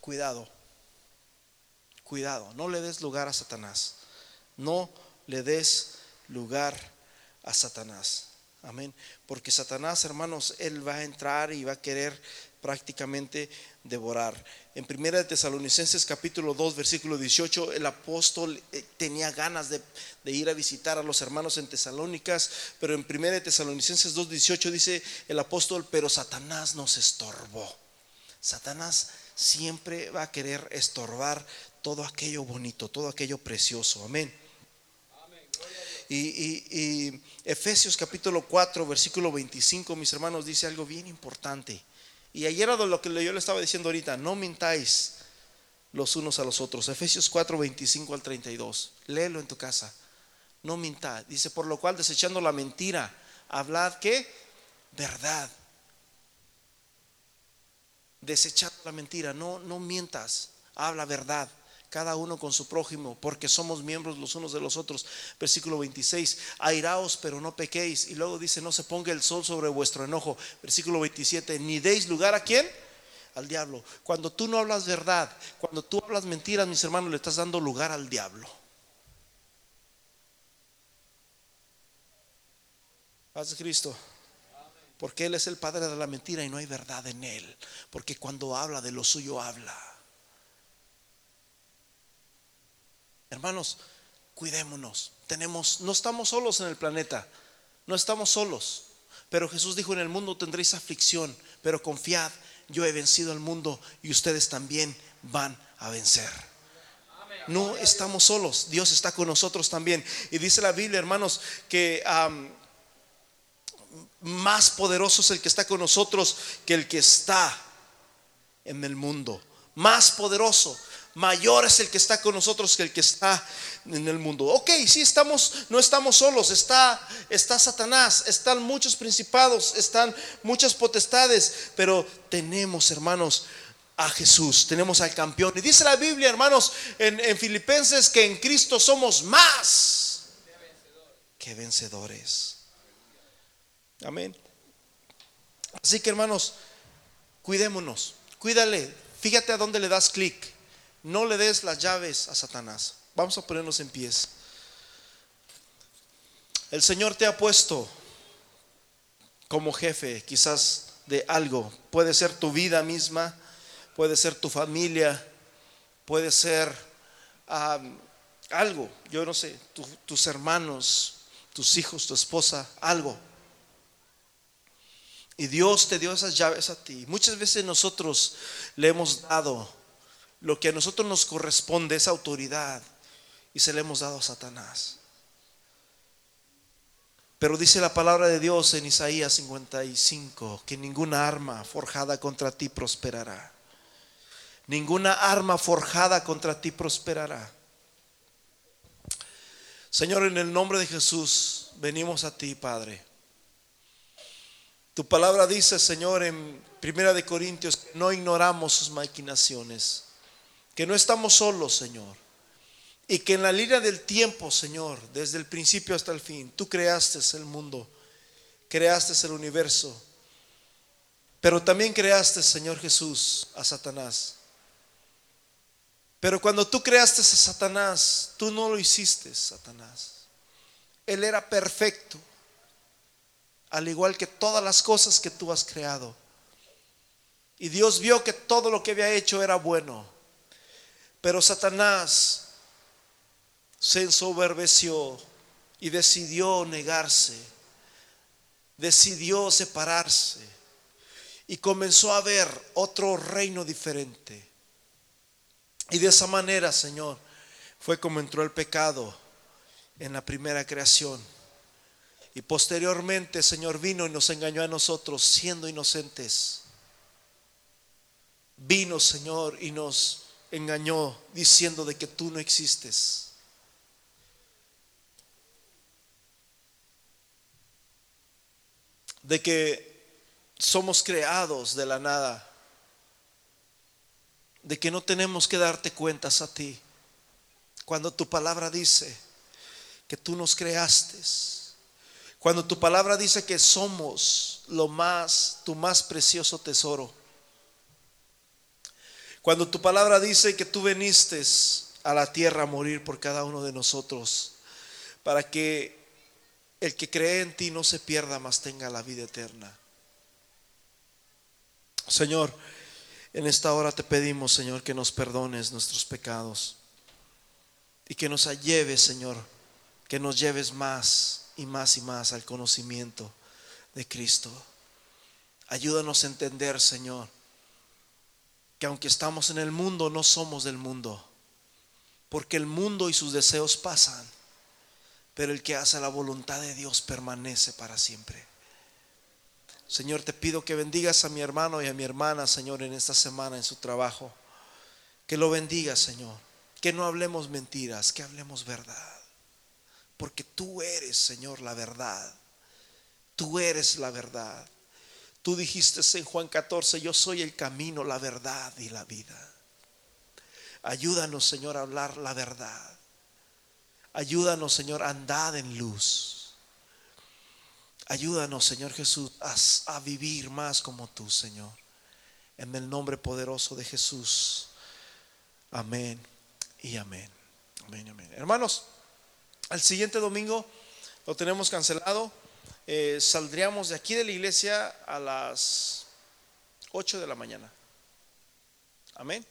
Cuidado, cuidado, no le des lugar a Satanás. No le des lugar a Satanás. Amén. Porque Satanás, hermanos, él va a entrar y va a querer prácticamente devorar. En Primera de Tesalonicenses capítulo 2 versículo 18 el apóstol eh, tenía ganas de, ir a visitar a los hermanos en Tesalónicas, pero en Primera de Tesalonicenses 2 18 dice el apóstol, pero Satanás nos estorbó. Satanás siempre va a querer estorbar todo aquello bonito, todo aquello precioso. Amén. Y, y, Efesios capítulo 4, versículo 25, mis hermanos, dice algo bien importante. Y ayer era lo que yo le estaba diciendo ahorita, no mintáis los unos a los otros. Efesios 4, 25 al 32. Léelo en tu casa. No mintáis. Dice, por lo cual desechando la mentira, hablad que verdad. Desechando la mentira, no, no mientas, habla verdad cada uno con su prójimo, porque somos miembros los unos de los otros. Versículo 26, airaos pero no pequéis. Y luego dice, no se ponga el sol sobre vuestro enojo. Versículo 27, ni deis lugar a quién? Al diablo. Cuando tú no hablas verdad, cuando tú hablas mentiras, mis hermanos, le estás dando lugar al diablo. Paz de Cristo. Porque Él es el padre de la mentira y no hay verdad en Él. Porque cuando habla de lo suyo habla. Hermanos, cuidémonos. Tenemos, no estamos solos en el planeta, no estamos solos. Pero Jesús dijo, en el mundo tendréis aflicción, pero confiad, yo he vencido al mundo y ustedes también van a vencer. No estamos solos, Dios está con nosotros también. Y dice la Biblia, hermanos, que más poderoso es el que está con nosotros que el que está en el mundo. Más poderoso mayor es el que está con nosotros que el que está en el mundo. Ok, sí estamos, no estamos solos, está, está Satanás, están muchos principados, están muchas potestades, pero tenemos, hermanos, a Jesús, tenemos al campeón. Y dice la Biblia, hermanos, en, en Filipenses que en Cristo somos más que vencedores. Amén. Así que hermanos, cuidémonos, cuídale, fíjate a dónde le das clic. No le des las llaves a Satanás. Vamos a ponernos en pies. El Señor te ha puesto como jefe quizás de algo. Puede ser tu vida misma, puede ser tu familia, puede ser algo, yo no sé, tus hermanos, tus hijos, tu esposa, algo. Y Dios te dio esas llaves a ti. Muchas veces nosotros le hemos dado lo que a nosotros nos corresponde es autoridad y se le hemos dado a Satanás. Pero dice la palabra de Dios en Isaías 55 que ninguna arma forjada contra ti prosperará. Ninguna arma forjada contra ti prosperará. Señor, en el nombre de Jesús, venimos a ti, Padre. Tu palabra dice, Señor, en Primera de Corintios, no ignoramos sus maquinaciones, que no estamos solos, Señor, y que en la línea del tiempo, Señor, desde el principio hasta el fin, tú creaste el mundo, creaste el universo, pero también creaste, Señor Jesús, a Satanás. Pero cuando tú creaste a Satanás, tú no lo hiciste, Satanás. Él era perfecto, al igual que todas las cosas que tú has creado. Y Dios vio que todo lo que había hecho era bueno. Pero Satanás se ensoberbeció y decidió negarse, decidió separarse y comenzó a ver otro reino diferente. Y de esa manera, Señor, fue como entró el pecado en la primera creación. Y posteriormente, Señor, vino y nos engañó a nosotros siendo inocentes. Vino, Señor, y nos engañó diciendo de que tú no existes. De que somos creados de la nada de que no tenemos que darte cuentas a ti. Cuando tu palabra dice que tú nos creaste, cuando tu palabra dice que somos lo más, tu más precioso tesoro. Cuando tu palabra dice que tú veniste a la tierra a morir por cada uno de nosotros, para que el que cree en ti no se pierda, mas tenga la vida eterna. Señor, en esta hora te pedimos, Señor, que nos perdones nuestros pecados y que nos lleves, Señor, que nos lleves más y más y más al conocimiento de Cristo. Ayúdanos a entender, Señor, que aunque estamos en el mundo, no somos del mundo, porque el mundo y sus deseos pasan, pero el que hace la voluntad de Dios permanece para siempre. Señor, te pido que bendigas a mi hermano y a mi hermana, Señor, en esta semana en su trabajo. Que lo bendiga, Señor. Que no hablemos mentiras, que hablemos verdad. Porque tú eres, Señor, la verdad. Tú eres la verdad. Tú dijiste en Juan 14, yo soy el camino, la verdad y la vida. Ayúdanos, Señor, a hablar la verdad. Ayúdanos, Señor, a andar en luz. Ayúdanos, Señor Jesús, a, vivir más como tú, Señor. En el nombre poderoso de Jesús. Amén y amén. Amén, amén. Hermanos, al siguiente domingo lo tenemos cancelado. Eh, saldríamos de aquí de la iglesia a las 8 de la mañana. Amén.